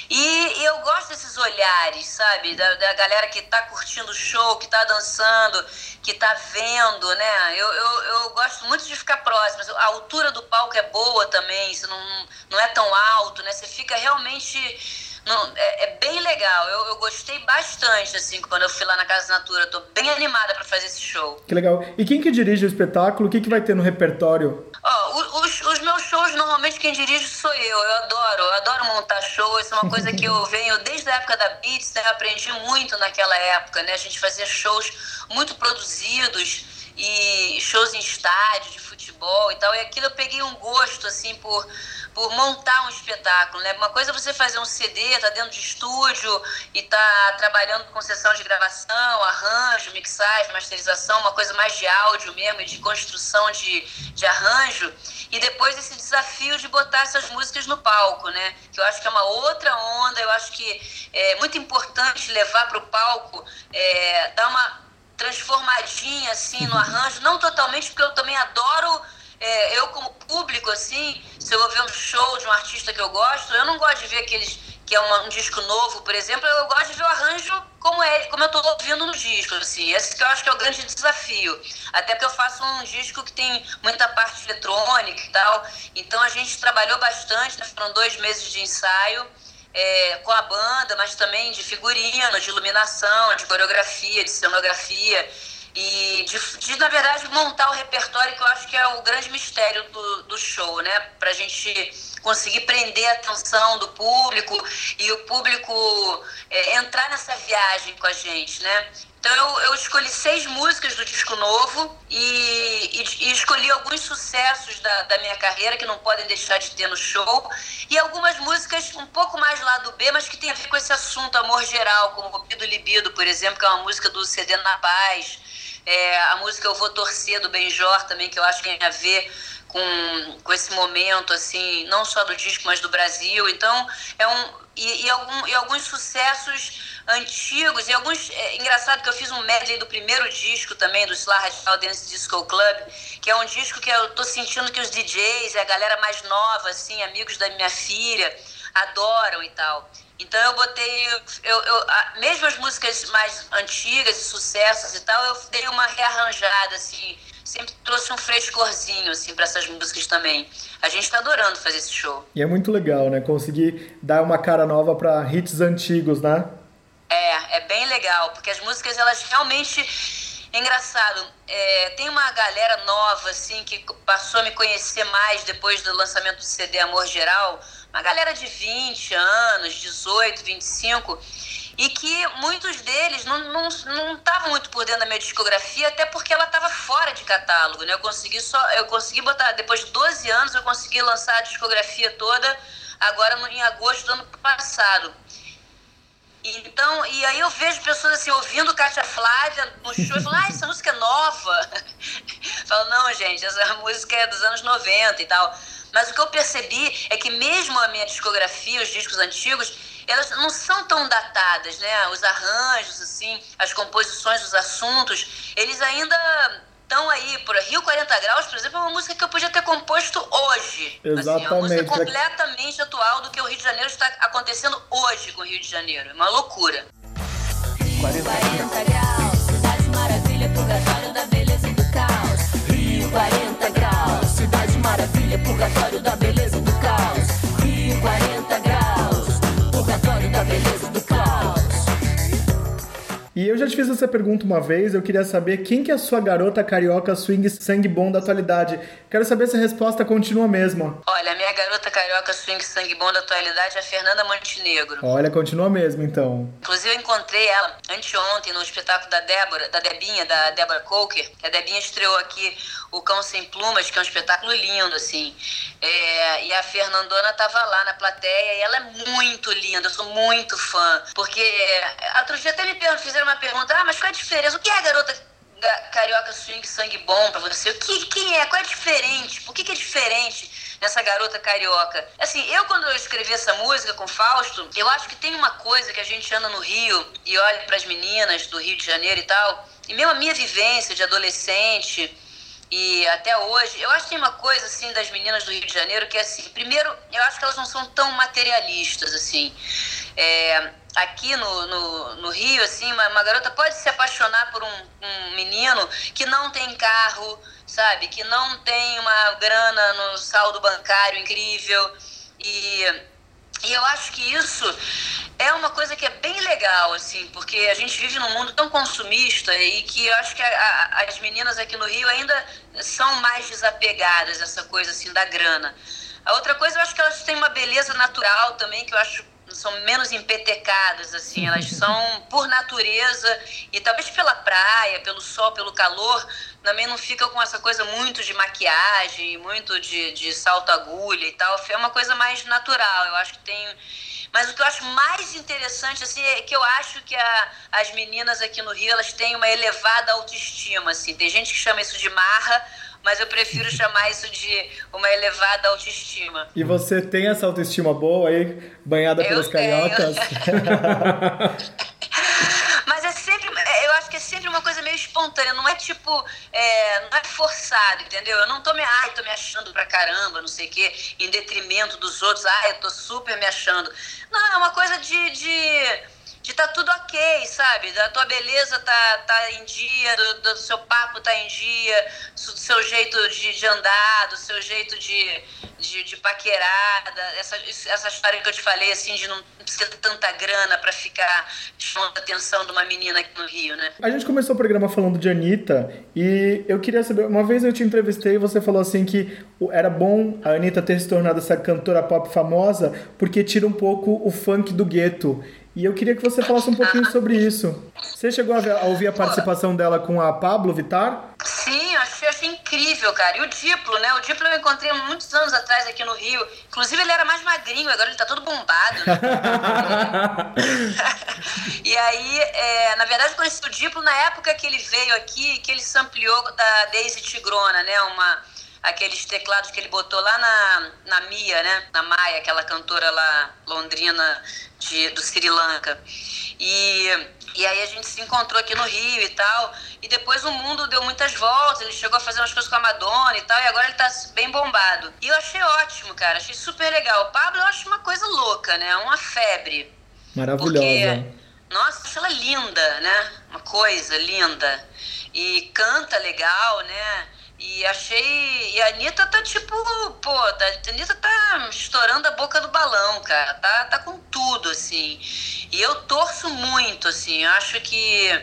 E, e eu gosto desses olhares, sabe? Da, da galera que tá curtindo o show, que tá dançando, que tá vendo, né? Eu, eu, eu gosto muito de ficar próxima. A altura do palco é boa também, você não, não é tão alto, né? Você fica realmente não, é, é bem legal. Eu, eu gostei bastante, assim, quando eu fui lá na Casa Natura. Tô bem animada pra fazer esse show. Que legal. E quem que dirige o espetáculo? O que, que vai ter no repertório? Ó, o- os, os meus shows, normalmente quem dirige sou eu. Eu adoro, eu adoro montar show. Isso é uma coisa que eu venho desde a época da Beats, né? Eu aprendi muito naquela época, né? A gente fazia shows muito produzidos e shows em estádio de futebol e tal. E aquilo eu peguei um gosto, assim, por, por montar um espetáculo, né? Uma coisa é você fazer um CD, tá dentro de estúdio e tá trabalhando com sessão de gravação, arranjo, mixagem, masterização, uma coisa mais de áudio mesmo, de construção de, de arranjo. E depois esse desafio de botar essas músicas no palco, né? Que eu acho que é uma outra onda, eu acho que é muito importante levar para o palco, é, dar uma transformadinha assim no *laughs* arranjo, não totalmente, porque eu também adoro, é, eu como público, assim, se eu vou ver um show de um artista que eu gosto, eu não gosto de ver aqueles que é uma- um disco novo, por exemplo, eu gosto de ver o arranjo como é, como eu tô ouvindo no disco, assim, esse que eu acho que é o grande desafio. Até porque eu faço um disco que tem muita parte eletrônica e tal, então a gente trabalhou bastante, né? foram dois meses de ensaio, é, com a banda, mas também de figurino, de iluminação, de coreografia, de cenografia. E de, de, na verdade, montar o repertório, que eu acho que é o grande mistério do, do show, né? Pra gente conseguir prender a atenção do público e o público é, entrar nessa viagem com a gente, né? Então eu, eu escolhi seis músicas do disco novo e, e, e escolhi alguns sucessos da, da, minha carreira que não podem deixar de ter no show e algumas músicas um pouco mais lado B, mas que tem a ver com esse assunto amor geral, como o Pido Libido, por exemplo, que é uma música do CD Na Paz, é, a música Eu Vou Torcer do Benjor também, que eu acho que tem a ver com, com esse momento, assim, não só do disco, mas do Brasil. Então, é um. E, e, algum, e alguns sucessos antigos, e alguns. É, engraçado que eu fiz um medley do primeiro disco também, do Slar Radical Dance Disco Club, que é um disco que eu tô sentindo que os DJs, a galera mais nova, assim, amigos da minha filha, adoram e tal. Então eu botei, eu, eu, mesmo as músicas mais antigas e sucessos e tal, eu dei uma rearranjada, assim, sempre trouxe um frescorzinho, assim, para essas músicas também. A gente tá adorando fazer esse show. E é muito legal, né? Conseguir dar uma cara nova para hits antigos, né? É, é bem legal, porque as músicas, elas realmente... É engraçado, é, tem uma galera nova, assim, que passou a me conhecer mais depois do lançamento do CD Amor Geral, uma galera de 20 anos, 18, 25, e que muitos deles não estavam não, não muito por dentro da minha discografia, até porque ela estava fora de catálogo, né? Eu consegui só, eu consegui botar, depois de 12 anos, eu consegui lançar a discografia toda agora em agosto do ano passado. Então, e aí eu vejo pessoas assim, ouvindo Cátia Flávia no show e falam, ah, essa música é nova. *laughs* Falo, não, gente, essa música é dos anos 90 e tal. Mas o que eu percebi é que mesmo a minha discografia, os discos antigos, elas não são tão datadas, né? Os arranjos, assim, as composições, os assuntos, eles ainda estão aí por Rio 40 Graus, por exemplo, é uma música que eu podia ter composto hoje. Exatamente. Assim, é uma música completamente atual do que o Rio de Janeiro está acontecendo hoje com o Rio de Janeiro. É uma loucura. 40, 40 graus, purgatório da beleza e do caos. Rio 40 graus, purgatório da beleza do caos. E eu já te fiz essa pergunta uma vez, eu queria saber quem que é a sua garota carioca swing sangue bom da atualidade. Quero saber se a resposta continua a mesma. Olha, a minha garota carioca swing sangue bom da atualidade é a Fernanda Montenegro. Olha, continua mesmo então. Inclusive eu encontrei ela anteontem no espetáculo da Débora, da Debinha, da Débora Coker. A Debinha estreou aqui o Cão Sem Plumas, que é um espetáculo lindo, assim. É, e a Fernandona tava lá na plateia e ela é muito linda, eu sou muito fã. Porque outro dia até me fizeram uma pergunta, ah, mas qual é a diferença? O que é a garota carioca swing sangue bom pra você? O que, quem é? Qual é diferente? Por que, que é diferente nessa garota carioca? Assim, eu quando eu escrevi essa música com Fausto, eu acho que tem uma coisa que a gente anda no Rio e olha para as meninas do Rio de Janeiro e tal, e mesmo a minha vivência de adolescente e até hoje, eu acho que tem uma coisa assim das meninas do Rio de Janeiro que é assim, primeiro, eu acho que elas não são tão materialistas assim. É, aqui no, no, no, Rio, assim, uma, uma, garota pode se apaixonar por um, um, menino que não tem carro, sabe? Que não tem uma grana no saldo bancário incrível. E, e eu acho que isso é uma coisa que é bem legal, assim, porque a gente vive num mundo tão consumista e que eu acho que a, a, as meninas aqui no Rio ainda são mais desapegadas essa coisa, assim, da grana. A outra coisa, eu acho que elas têm uma beleza natural também, que eu acho são menos empetecadas, assim, elas *laughs* são por natureza e talvez pela praia, pelo sol, pelo calor, também não fica com essa coisa muito de maquiagem, muito de, de salto agulha e tal, é uma coisa mais natural, eu acho que tem... Mas o que eu acho mais interessante, assim, é que eu acho que a, as meninas aqui no Rio, elas têm uma elevada autoestima, assim, tem gente que chama isso de marra, mas eu prefiro chamar isso de uma elevada autoestima. E você tem essa autoestima boa aí, banhada eu pelos tenho. cariocas? *laughs* mas é sempre, eu acho que é sempre uma coisa meio espontânea, não é tipo, é, não é forçado, entendeu? Eu não tô me, ai, tô me achando pra caramba, não sei o quê, em detrimento dos outros, ai, eu tô super me achando. Não, é uma coisa de, de de tá tudo ok, sabe? Da tua beleza tá, tá em dia, do, do seu papo tá em dia, do seu jeito de, de andar, do seu jeito de, de, de paquerar, essa, essa história que eu te falei, assim, de não precisa ter tanta grana pra ficar chamando a atenção de uma menina aqui no Rio, né? A gente começou o programa falando de Anitta e eu queria saber, uma vez eu te entrevistei e você falou assim que era bom a Anitta ter se tornado essa cantora pop famosa porque tira um pouco o funk do gueto. E eu queria que você falasse um pouquinho sobre isso. Você chegou a, ouvir a participação dela com a Pablo Vittar? Sim, eu achei, achei incrível, cara. E o Diplo, né? O Diplo eu encontrei muitos anos atrás aqui no Rio. Inclusive, ele era mais magrinho, agora ele tá todo bombado, né? *laughs* e aí, é, na verdade, eu conheci o Diplo na época que ele veio aqui, que ele sampleou da Daisy Tigrona, né? Uma, aqueles teclados que ele botou lá na, na Mia, né? Na Maia, aquela cantora lá londrina de, do Sri Lanka. E, e aí a gente se encontrou aqui no Rio e tal. E depois o mundo deu muitas voltas, ele chegou a fazer umas coisas com a Madonna e tal, e agora ele tá bem bombado. E eu achei ótimo, cara, achei super legal. O Pablo eu acho uma coisa louca, né? Uma febre. Maravilhosa. Nossa, acho ela linda, né? Uma coisa linda. E canta legal, né? E achei. E a Anitta tá tipo. Pô, tá- a Anitta tá estourando a boca do balão, cara. Tá, tá com tudo, assim. E eu torço muito, assim. Eu acho que.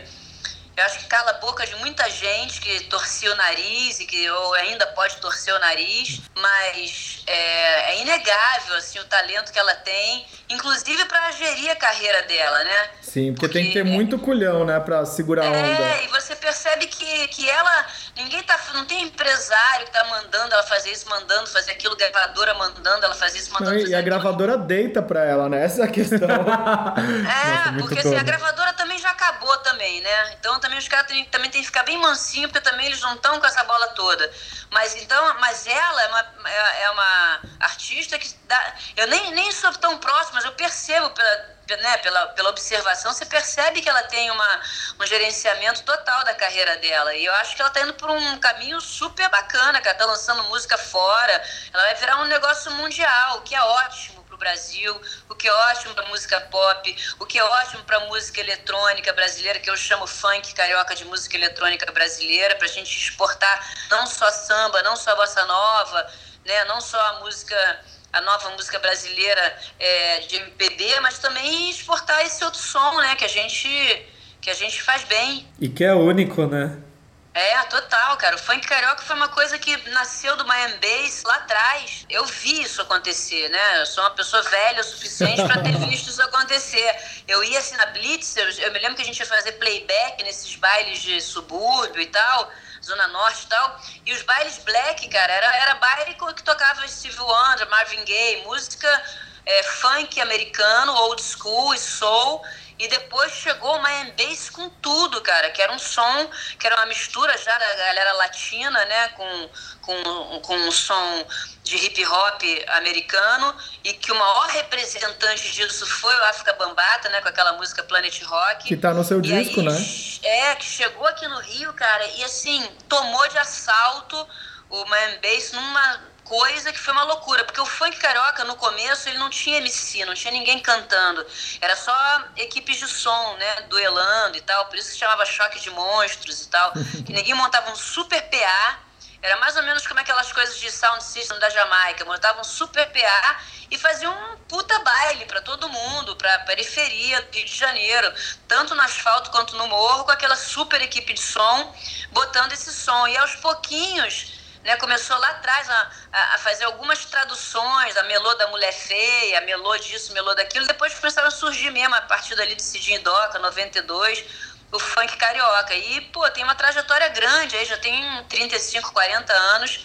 Eu acho que cala a boca de muita gente que torcia o nariz e que ou ainda pode torcer o nariz, mas é, é inegável assim o talento que ela tem, inclusive para gerir a carreira dela, né? Sim, porque tem que ter muito culhão, né, pra segurar a onda. É, e você percebe que, que ela. Ninguém tá. Não tem empresário que tá mandando ela fazer isso, mandando fazer aquilo, gravadora mandando ela fazer isso, Não, mandando e fazer a gravadora deita pra ela, né? Essa é a questão. *laughs* É, Nossa, porque assim, a gravadora também já acabou também, né? Então também os caras têm- também tem que ficar bem mansinho, porque também eles não estão com essa bola toda. Mas então, mas ela é uma, é, é uma artista que dá. Eu nem, nem sou tão próxima, mas eu percebo pela. Né, pela, pela observação, você percebe que ela tem uma, um gerenciamento total da carreira dela. E eu acho que ela tá indo por um caminho super bacana, cara. Tá lançando música fora. Ela vai virar um negócio mundial, o que é ótimo pro Brasil, o que é ótimo pra música pop, o que é ótimo pra música eletrônica brasileira, que eu chamo funk carioca de música eletrônica brasileira, pra gente exportar não só samba, não só bossa nova, né, não só a música a nova música brasileira é, de MPB, mas também exportar esse outro som, né, que a gente que a gente faz bem. E que é único, né? É, total, cara. O funk carioca foi uma coisa que nasceu do Miami Bass lá atrás. Eu vi isso acontecer, né? Eu sou uma pessoa velha o suficiente pra ter *laughs* visto isso acontecer. Eu ia assim na Blitz, eu, eu me lembro que a gente ia fazer playback nesses bailes de subúrbio e tal, Zona Norte e tal. E os bailes black, cara, era, era baile que tocava Steve Wonder, Marvin Gaye, música é, funk americano, old school e soul. E depois chegou o Miami Bass com tudo, cara, que era um som, que era uma mistura já da galera latina, né, com, com, com um som de hip hop americano, e que o maior representante disso foi o África Bambata, né, com aquela música Planet Rock. Que tá no seu E aí, disco, né? É, que chegou aqui no Rio, cara, e assim, tomou de assalto o Miami Bass numa coisa que foi uma loucura, porque o funk carioca no começo ele não tinha MC, não tinha ninguém cantando, era só equipes de som, né, duelando e tal, por isso que chamava choque de monstros e tal, *laughs* que ninguém montava um super PA, era mais ou menos como aquelas coisas de sound system da Jamaica, montava um super PA e fazia um puta baile pra todo mundo, pra periferia do Rio de Janeiro, tanto no asfalto quanto no morro, com aquela super equipe de som, botando esse som. E aos pouquinhos, né, começou lá atrás a, a- fazer algumas traduções, a melô da Mulher Feia, a melô disso, melô daquilo, depois começaram a surgir mesmo, a partir dali de Cidinho Doca, 92, o funk carioca. E, pô, tem uma trajetória grande aí, já tem 35, 40 anos.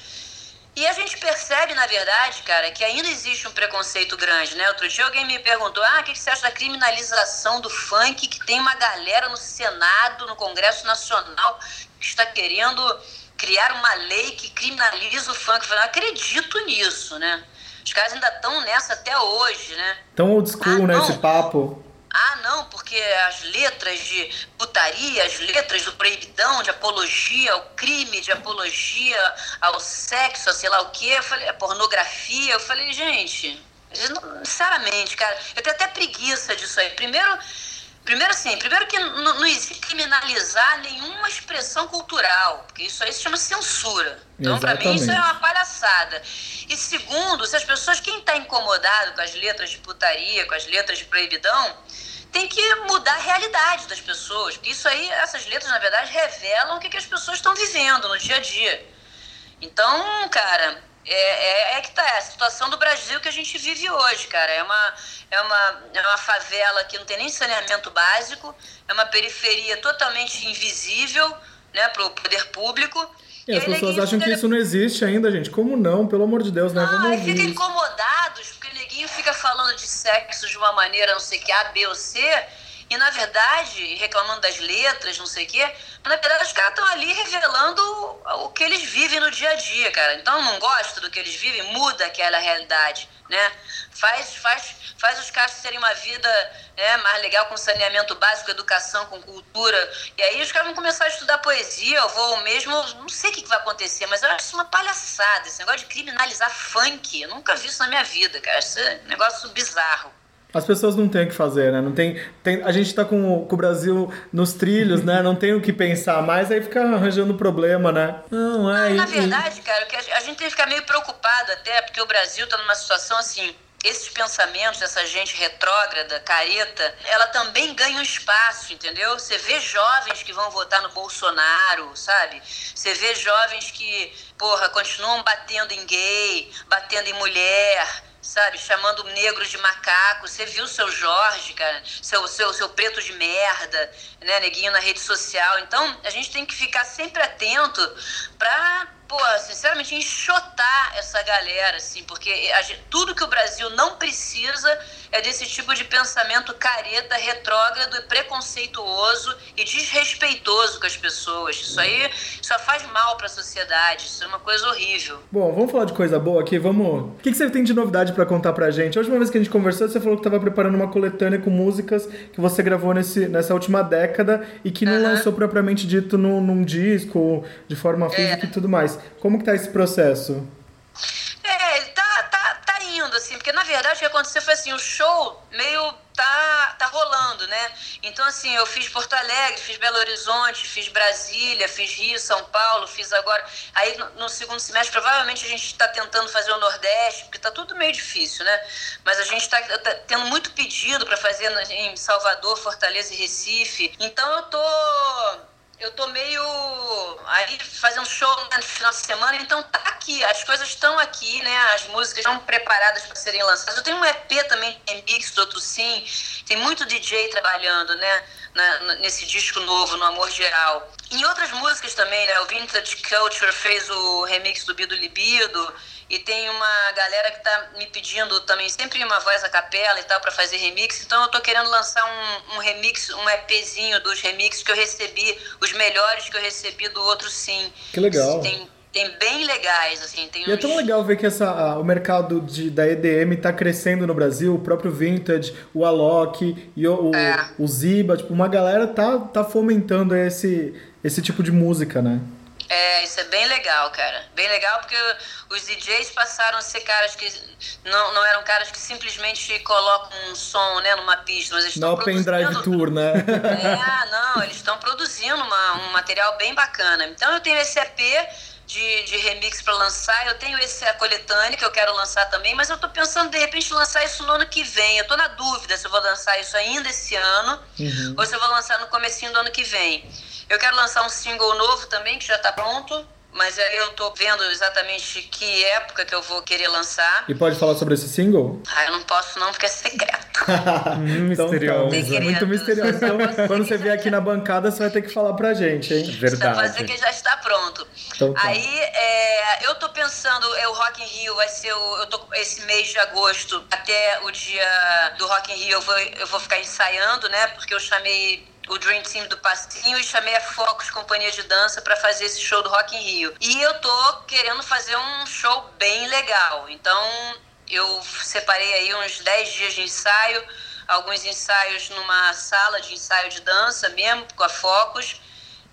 E a gente percebe, na verdade, cara, que ainda existe um preconceito grande, né? Outro dia alguém me perguntou, ah, o que você acha da criminalização do funk, que tem uma galera no Senado, no Congresso Nacional, que está querendo criar uma lei que criminaliza o funk. Eu falei, não acredito nisso, né? Os caras ainda estão nessa até hoje, né? Tão old school, né, esse papo. Ah, não, porque as letras de putaria, as letras do proibidão, de apologia ao crime, de apologia ao sexo, a sei lá o quê, eu falei, a pornografia, eu falei, gente, sinceramente, cara, eu tenho até preguiça disso aí. Primeiro, Primeiro assim, primeiro que não existe criminalizar nenhuma expressão cultural, porque isso aí se chama censura. Então, pra mim, isso é uma palhaçada. E segundo, se as pessoas, quem está incomodado com as letras de putaria, com as letras de proibidão, tem que mudar a realidade das pessoas. Porque isso aí, essas letras, na verdade, revelam o que, que as pessoas estão vivendo no dia a dia. Então, cara, é, é, é que tá é a situação do Brasil que a gente vive hoje, cara. É uma, é, uma, é uma favela que não tem nem saneamento básico, é uma periferia totalmente invisível né, para o poder público. E as aí pessoas acham que isso não existe ainda, gente. Como não? Pelo amor de Deus, né? Vamos ah, e ouvir fica incomodados, porque o neguinho fica falando de sexo de uma maneira, não sei o que, A, B ou C, e na verdade, reclamando das letras, não sei o quê, mas na verdade os caras estão ali revelando o que eles vivem no dia a dia, cara. Então não gosta do que eles vivem, muda aquela realidade, né? Faz, faz, faz os caras terem uma vida né, mais legal com saneamento básico, educação, com cultura. E aí os caras vão começar a estudar poesia, eu vou mesmo, não sei o que que vai acontecer, mas eu acho isso uma palhaçada, esse negócio de criminalizar funk. Eu nunca vi isso na minha vida, cara. Um negócio bizarro. As pessoas não têm o que fazer, né? Não tem, tem, a gente tá com, o- com o Brasil nos trilhos, né? Não tem o que pensar mais, aí fica arranjando problema, né? Não, é. Na e- verdade, cara, que a a gente tem que ficar meio preocupado até, porque o Brasil tá numa situação assim. Esses pensamentos dessa gente retrógrada, careta, ela também ganha um espaço, entendeu? Você vê jovens que vão votar no Bolsonaro, sabe? Você vê jovens que, porra, continuam batendo em gay, batendo em mulher, sabe? Chamando negros de macaco. Você viu seu Jorge, cara? Seu, seu, seu preto de merda, né? Neguinho na rede social. Então, a gente tem que ficar sempre atento pra, pô, sinceramente, enxotar essa galera, assim, porque a gente- tudo que o Brasil não precisa é desse tipo de pensamento careta, retrógrado e preconceituoso e desrespeitoso com as pessoas. Isso aí só faz mal pra sociedade. Isso é uma coisa horrível. Bom, vamos falar de coisa boa aqui, vamos. O que, que você tem de novidade pra contar pra gente? A última vez que a gente conversou, você falou que tava preparando uma coletânea com músicas que você gravou nesse, nessa última década e que não lançou propriamente dito num, num disco, de forma física e tudo mais. Como que tá esse processo? É, tá, tá, tá indo, assim, porque na verdade o que aconteceu foi assim, o show meio tá, tá rolando, né? Então, assim, eu fiz Porto Alegre, fiz Belo Horizonte, fiz Brasília, fiz Rio, São Paulo, fiz agora. Aí no, no segundo semestre, provavelmente a gente tá tentando fazer o Nordeste, porque tá tudo meio difícil, né? Mas a gente tá, tá tendo muito pedido para fazer em Salvador, Fortaleza e Recife. Então eu tô eu tô meio aí fazendo show no final de semana, então tá aqui, as coisas estão aqui, né? As músicas estão preparadas para serem lançadas. Eu tenho um EP também, remix do sim, tem muito DJ trabalhando, né? Na- na- nesse disco novo, no Amor Geral. Em outras músicas também, né? O Vintage Culture fez o remix do Bido Libido. E tem uma galera que tá me pedindo também sempre uma voz a capela e tal para fazer remix. Então eu tô querendo lançar um, um remix, um EPzinho dos remixes que eu recebi, os melhores que eu recebi do outro sim. Que legal. Tem, tem bem legais, assim. Tem E é uns- tão legal ver que essa, o mercado de, da EDM tá crescendo no Brasil, o próprio Vintage, o Alok e o, É. o Ziba, tipo, uma galera tá, tá fomentando esse, esse tipo de música, né? É, isso é bem legal, cara. Bem legal porque os DJs passaram a ser caras que não, não eram caras que simplesmente colocam um som né, numa pista, mas eles Não estão Open Drive produzindo- Tour, né? É, não, eles estão produzindo uma- um material bem bacana. Então eu tenho esse EP de, de remix para lançar, eu tenho esse a coletânea que eu quero lançar também, mas eu tô pensando de repente lançar isso no ano que vem. Eu tô na dúvida se eu vou lançar isso ainda esse ano Uhum. ou se eu vou lançar no comecinho do ano que vem. Eu quero lançar um single novo também, que já tá pronto, mas aí eu tô vendo exatamente que época que eu vou querer lançar. E pode falar sobre esse single? Ah, eu não posso não, porque é secreto. Hum, *laughs* Então misterioso. é muito misterioso. Então, quando você vier aqui na bancada, você vai ter que falar pra gente, hein? Precisa fazer que já está pronto. Então tá. Aí é, eu tô pensando, é, o Rock in Rio vai ser o, eu tô esse mês de agosto até o dia do Rock in Rio eu vou, eu vou ficar ensaiando, né? Porque eu chamei o Dream Team do Passinho e chamei a Focus Companhia de Dança para fazer esse show do Rock in Rio. E eu tô querendo fazer um show bem legal. Então eu separei aí uns 10 dias de ensaio, alguns ensaios numa sala de ensaio de dança mesmo, com a Focus,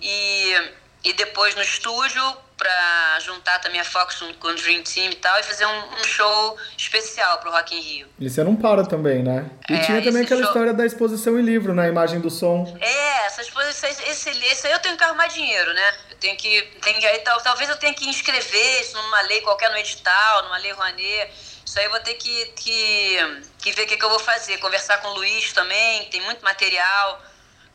e, e depois no estúdio pra juntar também a Fox com o Dream Team e tal e fazer um, um show especial pro Rock in Rio. E você não para também, né? E É, tinha também aquela show- história da exposição em livro, na imagem do som. É, essas posições, esse, esse aí eu tenho que arrumar dinheiro, né? Eu tenho que, tenho que aí, tal, talvez eu tenha que inscrever isso numa lei qualquer no edital, numa lei Rouanet. Isso aí eu vou ter que, que, que ver o que, que eu vou fazer. Conversar com o Luiz também, tem muito material.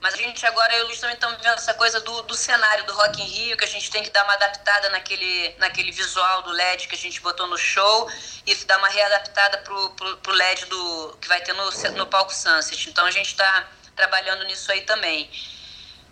Mas a gente agora, eu e o Luiz também estamos vendo essa coisa do, do cenário do Rock in Rio, que a gente tem que dar uma adaptada naquele, naquele visual do LED que a gente botou no show e dar uma readaptada pro, pro, pro LED do, que vai ter no, no palco Sunset. Então a gente está trabalhando nisso aí também.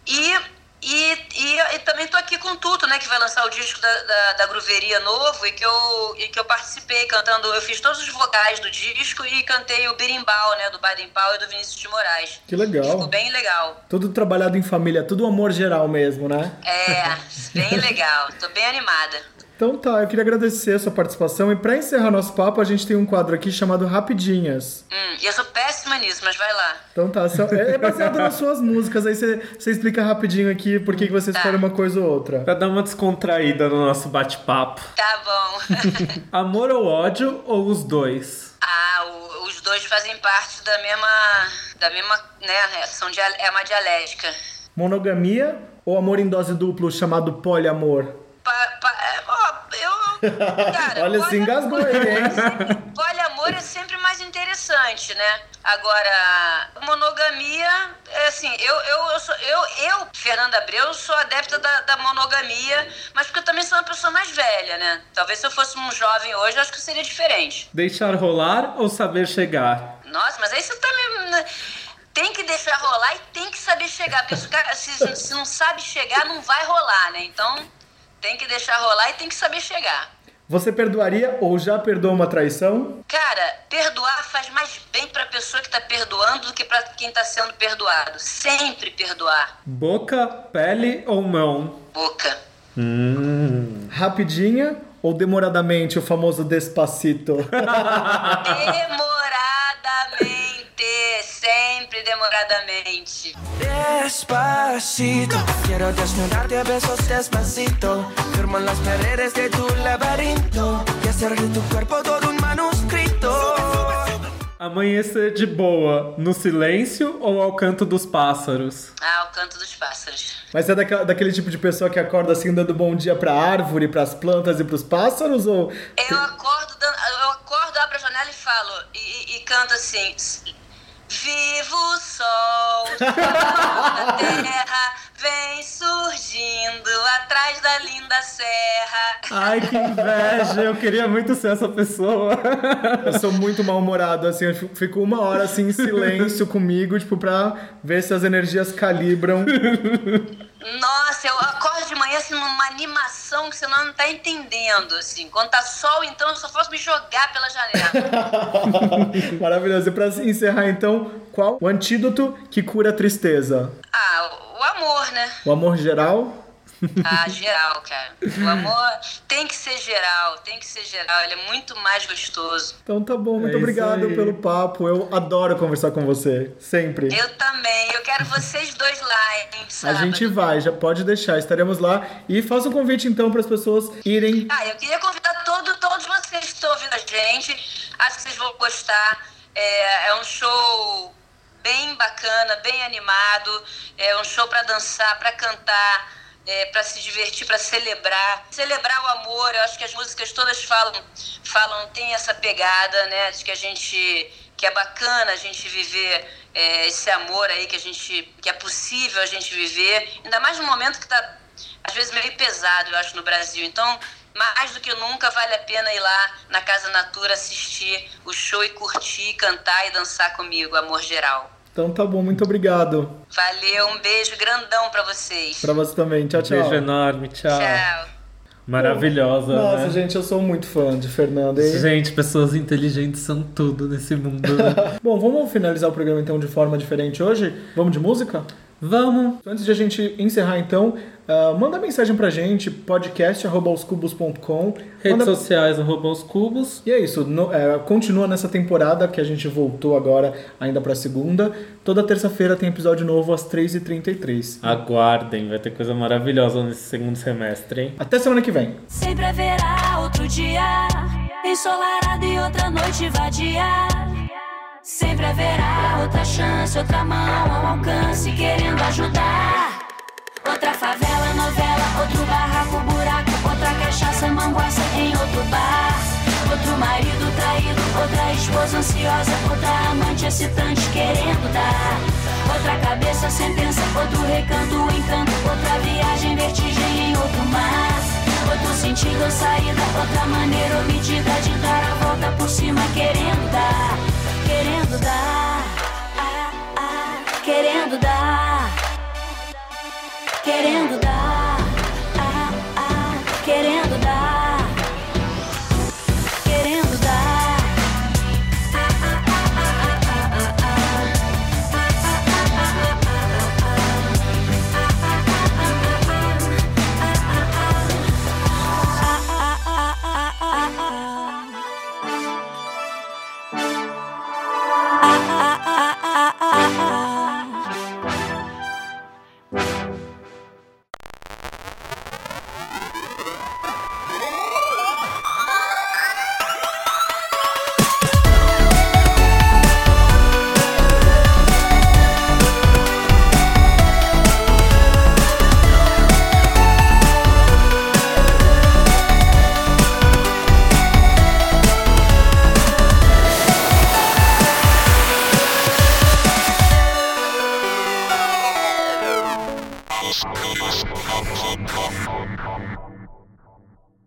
E, e, e, e também tô aqui com o Tuto, né, que vai lançar o disco da, da, da Gruveria novo e que, eu, e que eu participei cantando, eu fiz todos os vocais do disco e cantei o Berimbau, né, do Baden Powell e do Vinícius de Moraes. Que legal. Ficou bem legal. Tudo trabalhado em família, tudo amor geral mesmo, né? É, *laughs* bem legal. Tô bem animada. Então tá, eu queria agradecer a sua participação e pra encerrar nosso papo, a gente tem um quadro aqui chamado Rapidinhas. Hum, e eu sou péssima nisso, mas vai lá. Então tá, é é baseado nas suas *laughs* músicas, aí você você explica rapidinho aqui por que que você escolhe uma coisa ou outra. Pra dar uma descontraída no nosso bate-papo. Tá bom. *laughs* *laughs* Amor ou ódio ou os dois? ah, o- os dois fazem parte da mesma, da mesma, né, são dia, é uma dialética. Monogamia ou amor em dose duplo chamado poliamor? Pa- pa- é, ó, eu, cara, *laughs* Olha, se engasgou aí, hein? Poliamor é sempre mais interessante, né? Agora, monogamia, é assim, eu, eu, eu, sou, eu, eu, Fernanda Abreu, sou adepta da, da monogamia, mas porque eu também sou uma pessoa mais velha, né? Talvez se eu fosse um jovem hoje, eu acho que seria diferente. Deixar rolar ou saber chegar? Nossa, mas aí você tá me... Tem que deixar rolar e tem que saber chegar. Porque se- se não sabe chegar, não vai rolar, né? Então, tem que deixar rolar e tem que saber chegar. Você perdoaria ou já perdoou uma traição? Cara, perdoar faz mais bem pra pessoa que tá perdoando do que pra quem tá sendo perdoado. Sempre perdoar. Boca, pele ou mão? Boca. Hum. Rapidinha ou demoradamente, o famoso despacito? *laughs* Demoradamente. Sempre demoradamente. Despacito, quiero desnudarte a besos despacito. Firmo las paredes de tu laberinto y hacer de tu cuerpo todo un manuscrito. Amanhecer de boa, no silêncio ou ao canto dos pássaros? Ah, o canto dos pássaros. Mas é daquela- daquele tipo de pessoa que acorda assim, dando bom dia pra árvore, pras plantas e pros pássaros? Ou Eu acordo, dando- eu acordo, abro a janela e falo, e, e- e canto assim. Viva o sol, *laughs* da terra, vem surgindo atrás da linda serra. Ai, que inveja! Eu queria muito ser essa pessoa. eu sou muito mal-humorado, assim, eu fico- fico uma hora assim em silêncio comigo, tipo, pra ver se as energias calibram. Nossa, eu acordo de manhã assim numa animação que você não tá entendendo, assim. Quando tá sol, então eu só posso me jogar pela janela. *laughs* Maravilhoso. E pra encerrar, então, qual o antídoto que cura a tristeza? ah, o, o amor, né? O amor geral? Ah, geral, cara. O amor tem que ser geral, tem que ser geral. Ele é muito mais gostoso. Então tá bom, muito É obrigado aí. pelo papo. Eu adoro conversar com você, sempre. Eu também. Eu quero vocês dois lá, hein, A sábado. gente vai, já pode deixar, estaremos lá. E faça um convite então para as pessoas irem. Ah, eu queria convidar todo, todos vocês que estão ouvindo a gente. Acho que vocês vão gostar. É, é um show bem bacana, bem animado. É um show para dançar, para cantar. É, para se divertir, para celebrar, celebrar o amor. Eu acho que as músicas todas falam, falam, tem essa pegada, né, de que a gente, que é bacana a gente viver é, esse amor aí que a gente, que é possível a gente viver, ainda mais num momento que tá às vezes meio pesado, eu acho, no Brasil. Então, mais do que nunca, vale a pena ir lá na Casa Natura assistir o show e curtir, cantar e dançar comigo, Amor Geral. Então tá bom, muito obrigado. Valeu, um beijo grandão pra vocês. Pra você também. Tchau, tchau. Beijo enorme, tchau. Tchau. Maravilhosa, Nossa, né? gente, eu sou muito fã de Fernanda. E- Gente, pessoas inteligentes são tudo nesse mundo. né? *laughs* Bom, vamos finalizar o programa então de forma diferente hoje? Vamos de música? Vamos! Antes de a gente encerrar, então, ah, manda mensagem pra gente, podcast.com. Redes sociais, arroba os cubos. E é isso, no- é, continua nessa temporada que a gente voltou agora ainda pra segunda. Toda terça-feira tem episódio novo às 3h33. Aguardem, vai ter coisa maravilhosa nesse segundo semestre, hein? Até semana que vem. Sempre haverá outro dia ensolarado e outra noite vadia. Sempre haverá outra chance, outra mão ao alcance querendo ajudar. Outra favela, novela, outro barraco, buraco, outra cachaça, manguaça em outro bar. Outro marido traído, outra esposa ansiosa, outra amante excitante querendo dar. Outra cabeça, sentença, outro recanto, encanto, outra viagem, vertigem em outro mar. Outro sentido saída, outra maneira medida de dar a volta por cima, querendo dar, querendo dar, ah, ah, querendo dar, querendo